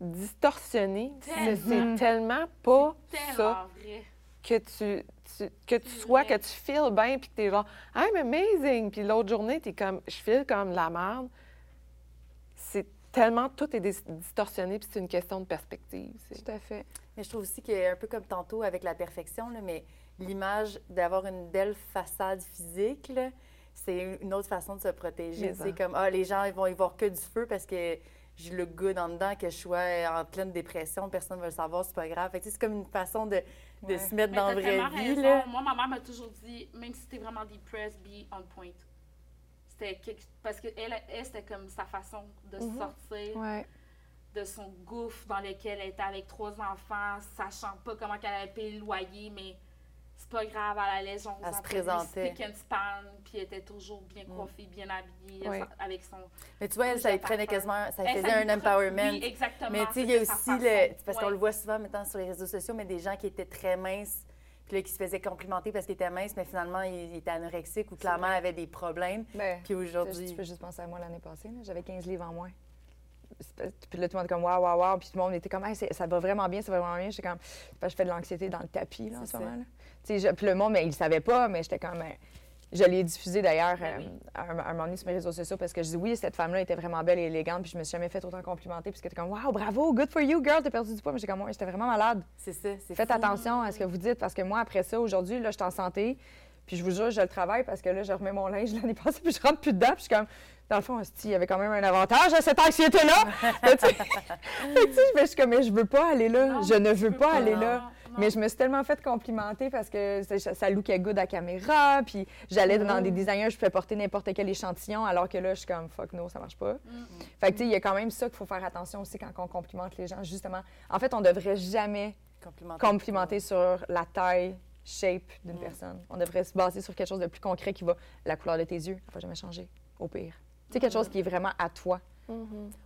[SPEAKER 5] distorsionnée. C'est c'est
[SPEAKER 4] Tellement.
[SPEAKER 5] pas
[SPEAKER 4] Tellement
[SPEAKER 5] ça
[SPEAKER 4] vrai.
[SPEAKER 5] que tu, tu- que tu sois,
[SPEAKER 4] vrai.
[SPEAKER 5] que tu feels bien, puis que t'es genre « I'm amazing », puis l'autre journée, t'es comme « je feel comme de la merde ». Tellement, tout est dis- distorsionné, puis c'est une question de perspective. c'est-
[SPEAKER 2] Tout à fait.
[SPEAKER 3] Mais je trouve aussi que, un peu comme tantôt avec la perfection, là, mais l'image d'avoir une belle façade physique, là, c'est une autre façon de se protéger.
[SPEAKER 5] Mais
[SPEAKER 3] C'est comme, ah, les gens, ils vont y voir que du feu parce que j'ai le goût en dedans, que je sois en pleine dépression, personne ne va le savoir, c'est pas grave. Fait que, tu c'est comme une façon de, de
[SPEAKER 2] Ouais.
[SPEAKER 3] se mettre
[SPEAKER 4] Mais
[SPEAKER 3] dans la vraie vie. Là.
[SPEAKER 4] Moi, ma mère m'a toujours dit, même si t'es vraiment depressed, be on point. C'était quelque- parce que elle, elle, c'était comme sa façon de
[SPEAKER 5] Mhm.
[SPEAKER 4] sortir
[SPEAKER 2] Ouais.
[SPEAKER 4] de son gouffre dans lequel elle était avec trois enfants, sachant pas comment qu'elle allait payer le loyer, mais c'est pas grave, elle allait genre
[SPEAKER 3] Elle se présentait.
[SPEAKER 4] speak and span, puis elle était toujours bien coiffée, bien habillée,
[SPEAKER 5] Oui.
[SPEAKER 4] avec son...
[SPEAKER 3] Mais tu vois, elle, ça prenait quasiment, ça
[SPEAKER 4] Elle,
[SPEAKER 3] faisait
[SPEAKER 4] ça
[SPEAKER 3] un empowerment.
[SPEAKER 4] Oui, exactement.
[SPEAKER 3] Mais tu sais, il y a aussi le. Parce qu'on le voit souvent maintenant sur les réseaux sociaux, mais des gens qui étaient très minces, puis là, qui se faisaient complimenter parce qu'ils étaient minces, mais finalement, ils étaient anorexiques ou clairement avaient des problèmes.
[SPEAKER 2] Ben,
[SPEAKER 3] Puis
[SPEAKER 2] tu
[SPEAKER 3] aujourd'hui.
[SPEAKER 2] peux juste penser à moi l'année passée. J'avais 15 livres en moins. Puis là, tout le monde était comme, waouh, waouh, waouh. Puis tout le monde était comme, Hey, ça va vraiment bien, ça va vraiment bien. J'étais comme, je fais de l'anxiété dans le tapis, là, en ce moment. là. Tu Puis le monde, mais il ne savait pas, mais j'étais comme, Ben, je l'ai diffusé d'ailleurs
[SPEAKER 4] Ben
[SPEAKER 2] euh, à un, à un moment donné sur mes réseaux sociaux parce que je dis, oui, cette femme-là était vraiment belle et élégante. Puis je me suis jamais fait autant complimenter. Puis c'était comme, waouh, bravo, good for you, girl, t'as perdu du poids. Mais j'étais comme, ouais, j'étais vraiment malade.
[SPEAKER 3] C'est ça. c'est
[SPEAKER 2] Faites
[SPEAKER 3] fou.
[SPEAKER 2] attention à ce que vous dites parce que moi, après ça, aujourd'hui, là, je suis en santé. Puis je vous jure, je le travaille parce que là, je remets mon linge l'année (laughs) passée, puis je rentre plus dedans. Puis je suis comme, dans le fond, il y avait quand même un avantage à cette anxiété-là. (laughs) Là, (laughs) tu sais. Je suis comme, mais je veux pas aller là.
[SPEAKER 4] Non,
[SPEAKER 2] je ne veux pas
[SPEAKER 4] pas,
[SPEAKER 2] aller là. Mais je me suis tellement fait complimenter parce que ça, ça lookait good à caméra. Puis j'allais dans des designers, je pouvais porter n'importe quel échantillon, alors que là, je suis comme, fuck no, ça marche pas. Fait que, tu sais, il y a quand même ça qu'il faut faire attention aussi quand on complimente les gens, justement. En fait, on devrait jamais
[SPEAKER 3] Complimenter.
[SPEAKER 2] complimenter sur la taille, shape d'une personne. On devrait se baser sur quelque chose de plus concret qui va. La couleur de tes yeux, elle va jamais changer, au pire. Tu sais, quelque chose qui est vraiment à toi.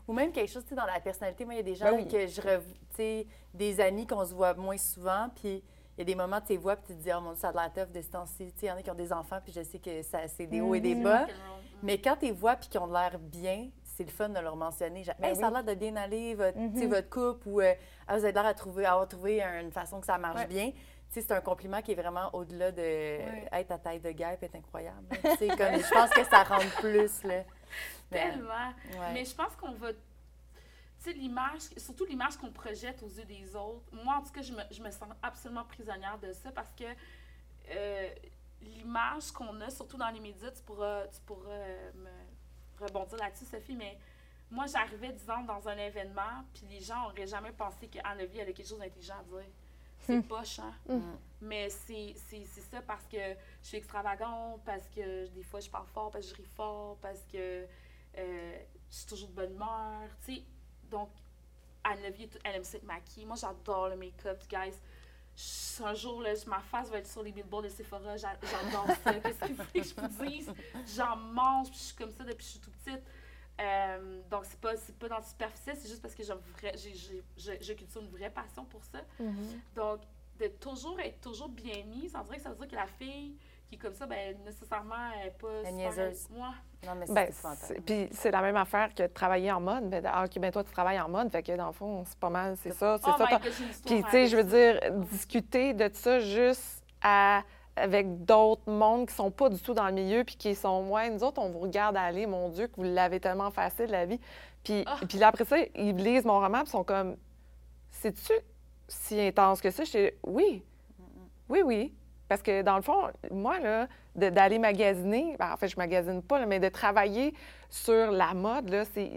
[SPEAKER 3] Ou même quelque chose, tu sais, dans la personnalité. Moi, il y a des gens
[SPEAKER 2] Ben oui.
[SPEAKER 3] que je rev... tu sais, des amis qu'on se voit moins souvent, puis il y a des moments, tu les vois, puis tu te dis, oh mon Dieu, ça a de la tough de ce temps-ci. Tu sais, il y en a qui ont des enfants, puis je sais que ça, c'est des hauts et des
[SPEAKER 2] Mhm.
[SPEAKER 3] bas. Mais quand tu les vois, puis qu'ils ont de l'air bien, c'est le fun de leur mentionner. Genre,
[SPEAKER 2] Ben
[SPEAKER 3] hey, ça a l'air de bien aller, votre, tu sais,
[SPEAKER 2] Mhm.
[SPEAKER 3] votre couple, ou euh, Ah, vous avez l'air à trouver, à avoir trouvé une façon que ça marche
[SPEAKER 2] Ouais.
[SPEAKER 3] bien. C'est un compliment qui est vraiment au-delà de Hey, ta taille de guêpe est incroyable. là. Tu sais, comme, je pense que ça rentre plus. Là.
[SPEAKER 4] Tellement.
[SPEAKER 3] ouais.
[SPEAKER 4] Mais je pense qu'on va. Tu sais, l'image, surtout l'image qu'on projette aux yeux des autres. Moi, en tout cas, je me, je me sens absolument prisonnière de ça parce que euh, l'image qu'on a, surtout dans les médias, tu pourras, tu pourras euh, me rebondir là-dessus, Sophie, mais moi, j'arrivais, disons, dans un événement, puis les gens n'auraient jamais pensé qu'Anne Vie avait quelque chose d'intelligent à dire. C'est poche, hein?
[SPEAKER 3] Mm.
[SPEAKER 4] Mais c'est ça parce que je suis extravagante, parce que des fois je parle fort, parce que je ris fort, parce que euh, je suis toujours de bonne humeur, tu sais. Donc, Anne Levy, elle aime ça être maquillée. Moi, j'adore le make-up, guys. Je- Un jour, là, ma face va être sur les billboards de Sephora. J'a- J'adore ça. Qu'est-ce que vous voulez que je vous dise? J'en mange, puis je suis comme ça depuis que je suis toute petite. Euh, donc, c'est pas, c'est pas dans le superficiel, c'est juste parce que j'ai, cultive une vraie passion pour ça. Donc, de toujours être toujours bien mise, on dirait que ça veut dire que la fille qui est comme ça, ben, nécessairement, elle n'est pas.
[SPEAKER 3] Niaiseuse.
[SPEAKER 4] Moi,
[SPEAKER 3] Non, mais c'est
[SPEAKER 5] Ben, c'est- puis c'est la même affaire que de travailler en mode. Ben, ah, OK, ben toi, tu travailles en mode, fait que dans le fond, c'est pas mal, c'est ça, c'est
[SPEAKER 4] oh
[SPEAKER 5] ça.
[SPEAKER 4] histoire
[SPEAKER 5] Puis, tu sais, je veux dire, discuter de ça juste à- avec d'autres mondes qui sont pas du tout dans le milieu, puis qui sont, ouais, nous autres, on vous regarde aller, mon Dieu, que vous l'avez tellement facile, la vie. Puis,
[SPEAKER 4] Ah.
[SPEAKER 5] puis là, après ça, ils lisent mon roman, puis ils sont comme, c'est-tu si intense que ça? Je dis, oui, oui, oui. Parce que dans le fond, moi, là, d'aller magasiner, ben, en fait, je magasine pas, là, mais de travailler sur la mode, là, c'est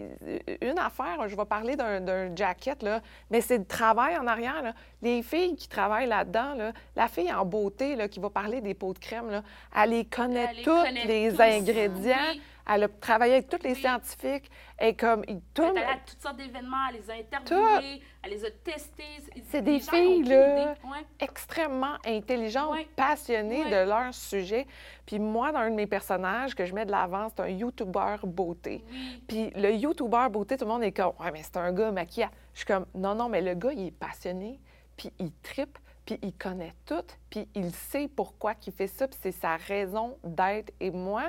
[SPEAKER 5] une affaire. Je vais parler d'un- jacket, là, mais c'est le travail en arrière. là. Les filles qui travaillent là-dedans, là, la fille en beauté là, qui va parler des pots de crème, là, elle les connaît tous les
[SPEAKER 4] tous.
[SPEAKER 5] ingrédients.
[SPEAKER 4] Oui.
[SPEAKER 5] Elle a travaillé avec tous les
[SPEAKER 4] Oui.
[SPEAKER 5] scientifiques. Et comme, ils
[SPEAKER 4] Elle est allée à toutes sortes d'événements, elle les a interviewés, elle les a testés.
[SPEAKER 5] C'est des filles, là.
[SPEAKER 4] Ouais.
[SPEAKER 5] extrêmement intelligentes,
[SPEAKER 4] Ouais.
[SPEAKER 5] passionnées
[SPEAKER 4] Ouais.
[SPEAKER 5] de leur sujet. Puis moi, dans un de mes personnages que je mets de l'avant, c'est un YouTuber beauté.
[SPEAKER 4] Oui.
[SPEAKER 5] Puis le YouTuber beauté, tout le monde est comme Ouais, mais c'est un gars maquillé. Je suis comme Non, non, mais le gars, il est passionné, puis il tripe, puis il connaît tout, puis il sait pourquoi il fait ça, puis c'est sa raison d'être. Et moi,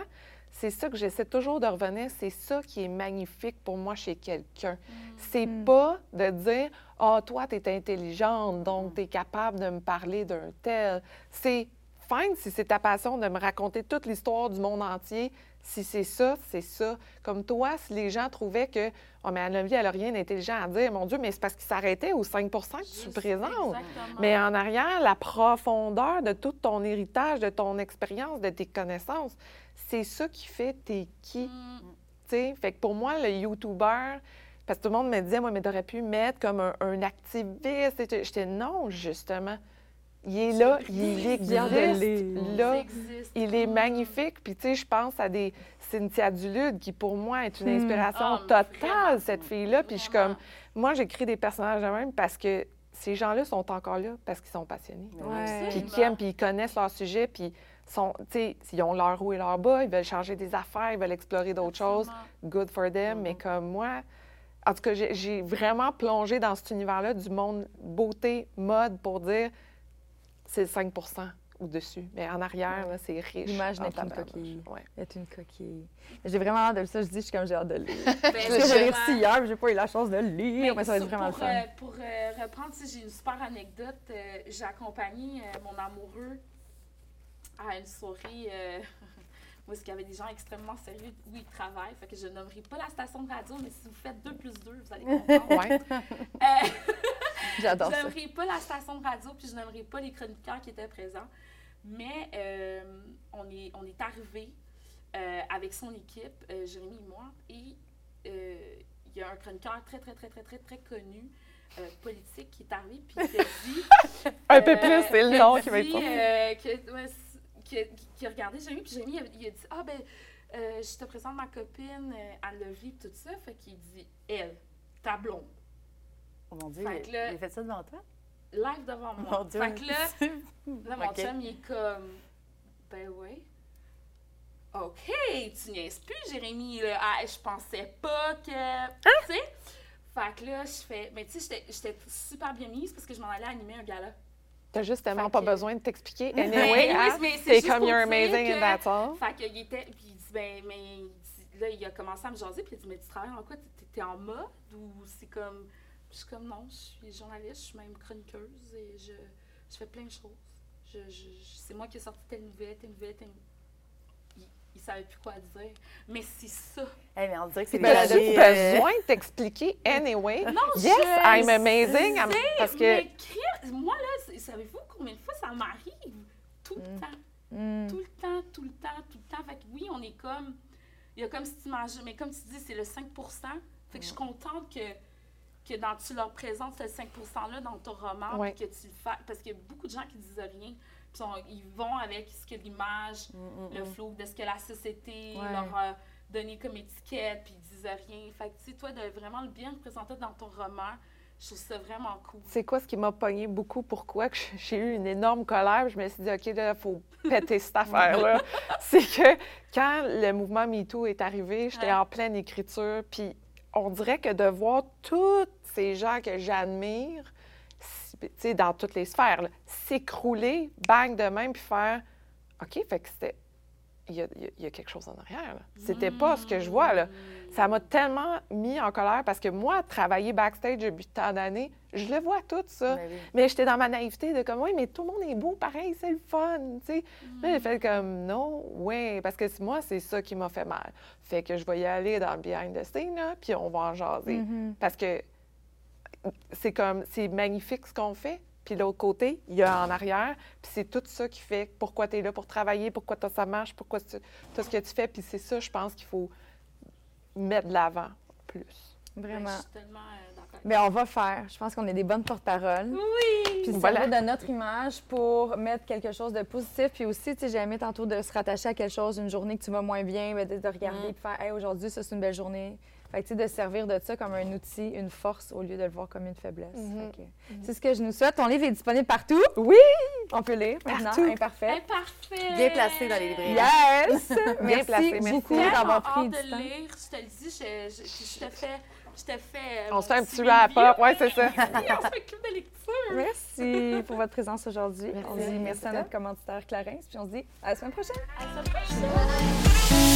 [SPEAKER 5] c'est ça que j'essaie toujours de revenir, c'est ça qui est magnifique pour moi chez quelqu'un. C'est pas de dire Ah, toi, tu es intelligente, donc tu es capable de me parler d'un tel. C'est fine si c'est ta passion de me raconter toute l'histoire du monde entier. Si c'est ça, c'est ça. Comme toi, si les gens trouvaient que Oh, mais Anne-Vie, elle n'a rien d'intelligent à dire, mon Dieu, mais c'est parce qu'il s'arrêtait aux 5 que tu présentes. Mais en arrière, la profondeur de tout ton héritage, de ton expérience, de tes connaissances, c'est ça qui fait t'es qui.
[SPEAKER 4] Mm.
[SPEAKER 5] tu sais. Fait que pour moi, le YouTuber, parce que tout le monde me disait, moi, mais t'aurais pu mettre comme un, un activiste. J'étais non, justement. Il est là, il existe là.
[SPEAKER 4] existe.
[SPEAKER 5] Il est magnifique. Puis, tu sais, je pense à des Cynthia Dulude, qui pour moi est une inspiration
[SPEAKER 4] Ah,
[SPEAKER 5] totale, cette fille-là. Puis, je suis comme, moi, j'écris des personnages de même parce que ces gens-là sont encore là parce qu'ils sont passionnés.
[SPEAKER 2] Ouais.
[SPEAKER 5] Puis qui aiment, puis ils connaissent leur sujet, puis sont, tu sais, s'ils ont leur haut et leur bas, ils veulent changer des affaires, ils veulent explorer d'autres choses. Good for them. Mais comme moi, en tout cas, j'ai- vraiment plongé dans cet univers-là du monde beauté, mode, pour dire c'est 5% au-dessus. Mais en arrière, c'est riche.
[SPEAKER 2] L'image n'est qu'une
[SPEAKER 5] tabarnouche.
[SPEAKER 2] coquille.
[SPEAKER 5] Ouais.
[SPEAKER 2] est une coquille. J'ai vraiment hâte de le ça. Je dis, je suis comme j'ai hâte de le lire. (laughs)
[SPEAKER 4] Ben,
[SPEAKER 2] j'ai
[SPEAKER 4] vraiment.
[SPEAKER 2] réussi hier, j'ai pas eu la chance de le lire, mais ça va être vraiment le
[SPEAKER 4] pour,
[SPEAKER 2] fun.
[SPEAKER 4] euh, pour euh, reprendre, j'ai une super anecdote. Euh, j'ai accompagné euh, mon amoureux à une soirée euh, (laughs) où est-ce qu'il y avait des gens extrêmement sérieux où ils travaillent. Fait que je nommerai pas la station de radio, mais si vous faites 2 plus 2, vous allez comprendre. (laughs)
[SPEAKER 5] Ouais.
[SPEAKER 4] Euh, (laughs)
[SPEAKER 2] J'adore
[SPEAKER 4] je
[SPEAKER 2] ça.
[SPEAKER 4] n'aimerais pas la station de radio, puis je n'aimerais pas les chroniqueurs qui étaient présents. Mais euh, on est, on est arrivé avec son équipe, euh, Jérémy et moi, et euh, il y a un chroniqueur très, très, très, très, très, très connu, euh, politique, qui est arrivé, puis qui a dit...
[SPEAKER 5] Un peu
[SPEAKER 4] euh,
[SPEAKER 5] plus, c'est le nom qui va être
[SPEAKER 4] euh, que- ouais, c- qui, a- qui a regardé Jérémy, puis Jérémy, il a, il a dit « Ah, ben, euh, je te présente ma copine, euh, Anne Levy, puis tout ça. » Fait qu'il dit « Elle, ta blonde. »
[SPEAKER 3] Oh mon Dieu,
[SPEAKER 4] Fait
[SPEAKER 3] il,
[SPEAKER 4] là-
[SPEAKER 3] il a fait ça devant toi?
[SPEAKER 4] live devant moi.
[SPEAKER 3] Mon Dieu.
[SPEAKER 4] Fait que là, (laughs) là, mon
[SPEAKER 3] Ok.
[SPEAKER 4] chum, il est comme, ben oui. OK, tu niaises plus, Jérémy. Là. Ah, je pensais pas que.
[SPEAKER 3] Hein?
[SPEAKER 4] Tu sais? Fait que là, je fais. Mais tu sais, j'étais- j'étais super bien mise parce que je m'en allais animer un gala.
[SPEAKER 5] T'as juste tellement
[SPEAKER 4] Fait
[SPEAKER 5] pas
[SPEAKER 4] que-
[SPEAKER 5] besoin de t'expliquer.
[SPEAKER 4] Mais (laughs)
[SPEAKER 5] Anyway, hein,
[SPEAKER 4] mais c'est
[SPEAKER 5] comme you're amazing
[SPEAKER 4] que-
[SPEAKER 5] and that's all.
[SPEAKER 4] Fait qu'il était. Puis il dit, ben, mais. il là, il a commencé à me jaser, puis il a dit, mais tu travailles en quoi? T'es- en mode ou c'est comme. Je suis comme, non, je suis journaliste, je suis même chroniqueuse et je, je fais plein de choses. Je- je- c'est moi qui ai sorti telle nouvelle, telle nouvelle, telle nouvelle. Il, savait plus quoi dire. Mais c'est ça.
[SPEAKER 3] Eh, mais on dirait que c'est
[SPEAKER 5] Ben,
[SPEAKER 3] euh,
[SPEAKER 5] besoin de t'expliquer anyway?
[SPEAKER 4] Non,
[SPEAKER 5] Yes,
[SPEAKER 4] je
[SPEAKER 5] I'm amazing. I'm-
[SPEAKER 4] sais,
[SPEAKER 5] parce que
[SPEAKER 4] mais moi, là, savez-vous combien de fois ça m'arrive? Tout le temps.
[SPEAKER 2] Mm.
[SPEAKER 4] Tout le temps, tout le temps, tout le temps. Fait que oui, on est comme. Il y a comme cette image, mais comme tu dis, c'est le 5% Fait que je suis contente que, que dans, tu leur présentes ce 5 %-là dans ton roman,
[SPEAKER 5] Ouais.
[SPEAKER 4] que tu le fasses. Parce qu'il y a beaucoup de gens qui disent rien. Sont- ils vont avec ce que l'image,
[SPEAKER 3] Mm,
[SPEAKER 4] le flow de ce que la société
[SPEAKER 2] Ouais.
[SPEAKER 4] leur a donné comme étiquette, puis ils disent rien. Fait que, tu sais, toi, de vraiment le bien représenter dans ton roman, je trouve ça vraiment cool.
[SPEAKER 5] c'est quoi ce qui m'a pogné beaucoup? Pourquoi que (laughs) j'ai eu une énorme colère? Je me suis dit, OK, là, il faut péter cette (laughs) affaire-là. (laughs) c'est que quand le mouvement MeToo est arrivé, j'étais
[SPEAKER 4] Ouais.
[SPEAKER 5] en pleine écriture, puis on dirait que de voir tous ces gens que j'admire, dans toutes les sphères, s'écrouler, bang de même, puis faire OK, fait que c'était. Il y y a- il y a quelque chose en arrière. C'était pas ce que je vois. Là. Ça m'a tellement mis en colère parce que moi, travailler backstage depuis tant d'années, je le vois tout ça.
[SPEAKER 3] Ben oui.
[SPEAKER 5] Mais j'étais dans ma naïveté de comme, oui, mais tout le monde est beau, pareil, c'est le fun, tu sais. Là, j'ai fait comme, non, ouais, parce que moi, c'est ça qui m'a fait mal. Fait que je vais y aller dans le behind the scene, là, puis on va en jaser.
[SPEAKER 2] Mhm.
[SPEAKER 5] Parce que c'est comme, c'est magnifique ce qu'on fait. Puis l'autre côté, il y a en arrière. Puis c'est tout ça qui fait pourquoi tu es là pour travailler, pourquoi ça marche, pourquoi tu as ce que tu fais. Puis c'est ça, je pense qu'il faut mettre de l'avant plus.
[SPEAKER 4] Ben,
[SPEAKER 2] Vraiment.
[SPEAKER 4] je suis tellement euh,
[SPEAKER 2] Mais on va faire. Je pense qu'on est des bonnes porte-paroles.
[SPEAKER 4] Oui!
[SPEAKER 2] Puis
[SPEAKER 5] Voilà.
[SPEAKER 2] de notre image pour mettre quelque chose de positif. Puis aussi, tu sais, j'ai aimé tantôt de se rattacher à quelque chose, une journée que tu vas moins bien, ben, de, de regarder et faire, hey, aujourd'hui, ça, c'est une belle journée. Fait que, de se servir de ça comme un outil, une force, au lieu de le voir comme une faiblesse.
[SPEAKER 5] Mhm.
[SPEAKER 2] Que C'est ce que je nous souhaite. Ton livre est disponible partout.
[SPEAKER 5] Oui!
[SPEAKER 2] On peut lire maintenant.
[SPEAKER 5] Partout.
[SPEAKER 2] Imparfait.
[SPEAKER 4] Eh, parfait!
[SPEAKER 3] Bien placé dans les librairies.
[SPEAKER 2] Yes! (laughs) merci,
[SPEAKER 5] placé, merci.
[SPEAKER 2] beaucoup d'avoir pris
[SPEAKER 4] hâte
[SPEAKER 2] du
[SPEAKER 4] de
[SPEAKER 2] temps.
[SPEAKER 4] lire, je te le dis, je, je, je te fais, je te fais euh,
[SPEAKER 5] On se fait un
[SPEAKER 4] petit
[SPEAKER 5] wrap-up.
[SPEAKER 4] review.
[SPEAKER 5] Ouais, c'est ça. (laughs)
[SPEAKER 4] Oui, on se fait un club de lecture.
[SPEAKER 2] Merci pour votre présence aujourd'hui. On dit merci à notre commanditaire Clarence, puis on se dit à la semaine prochaine.
[SPEAKER 4] À la semaine prochaine.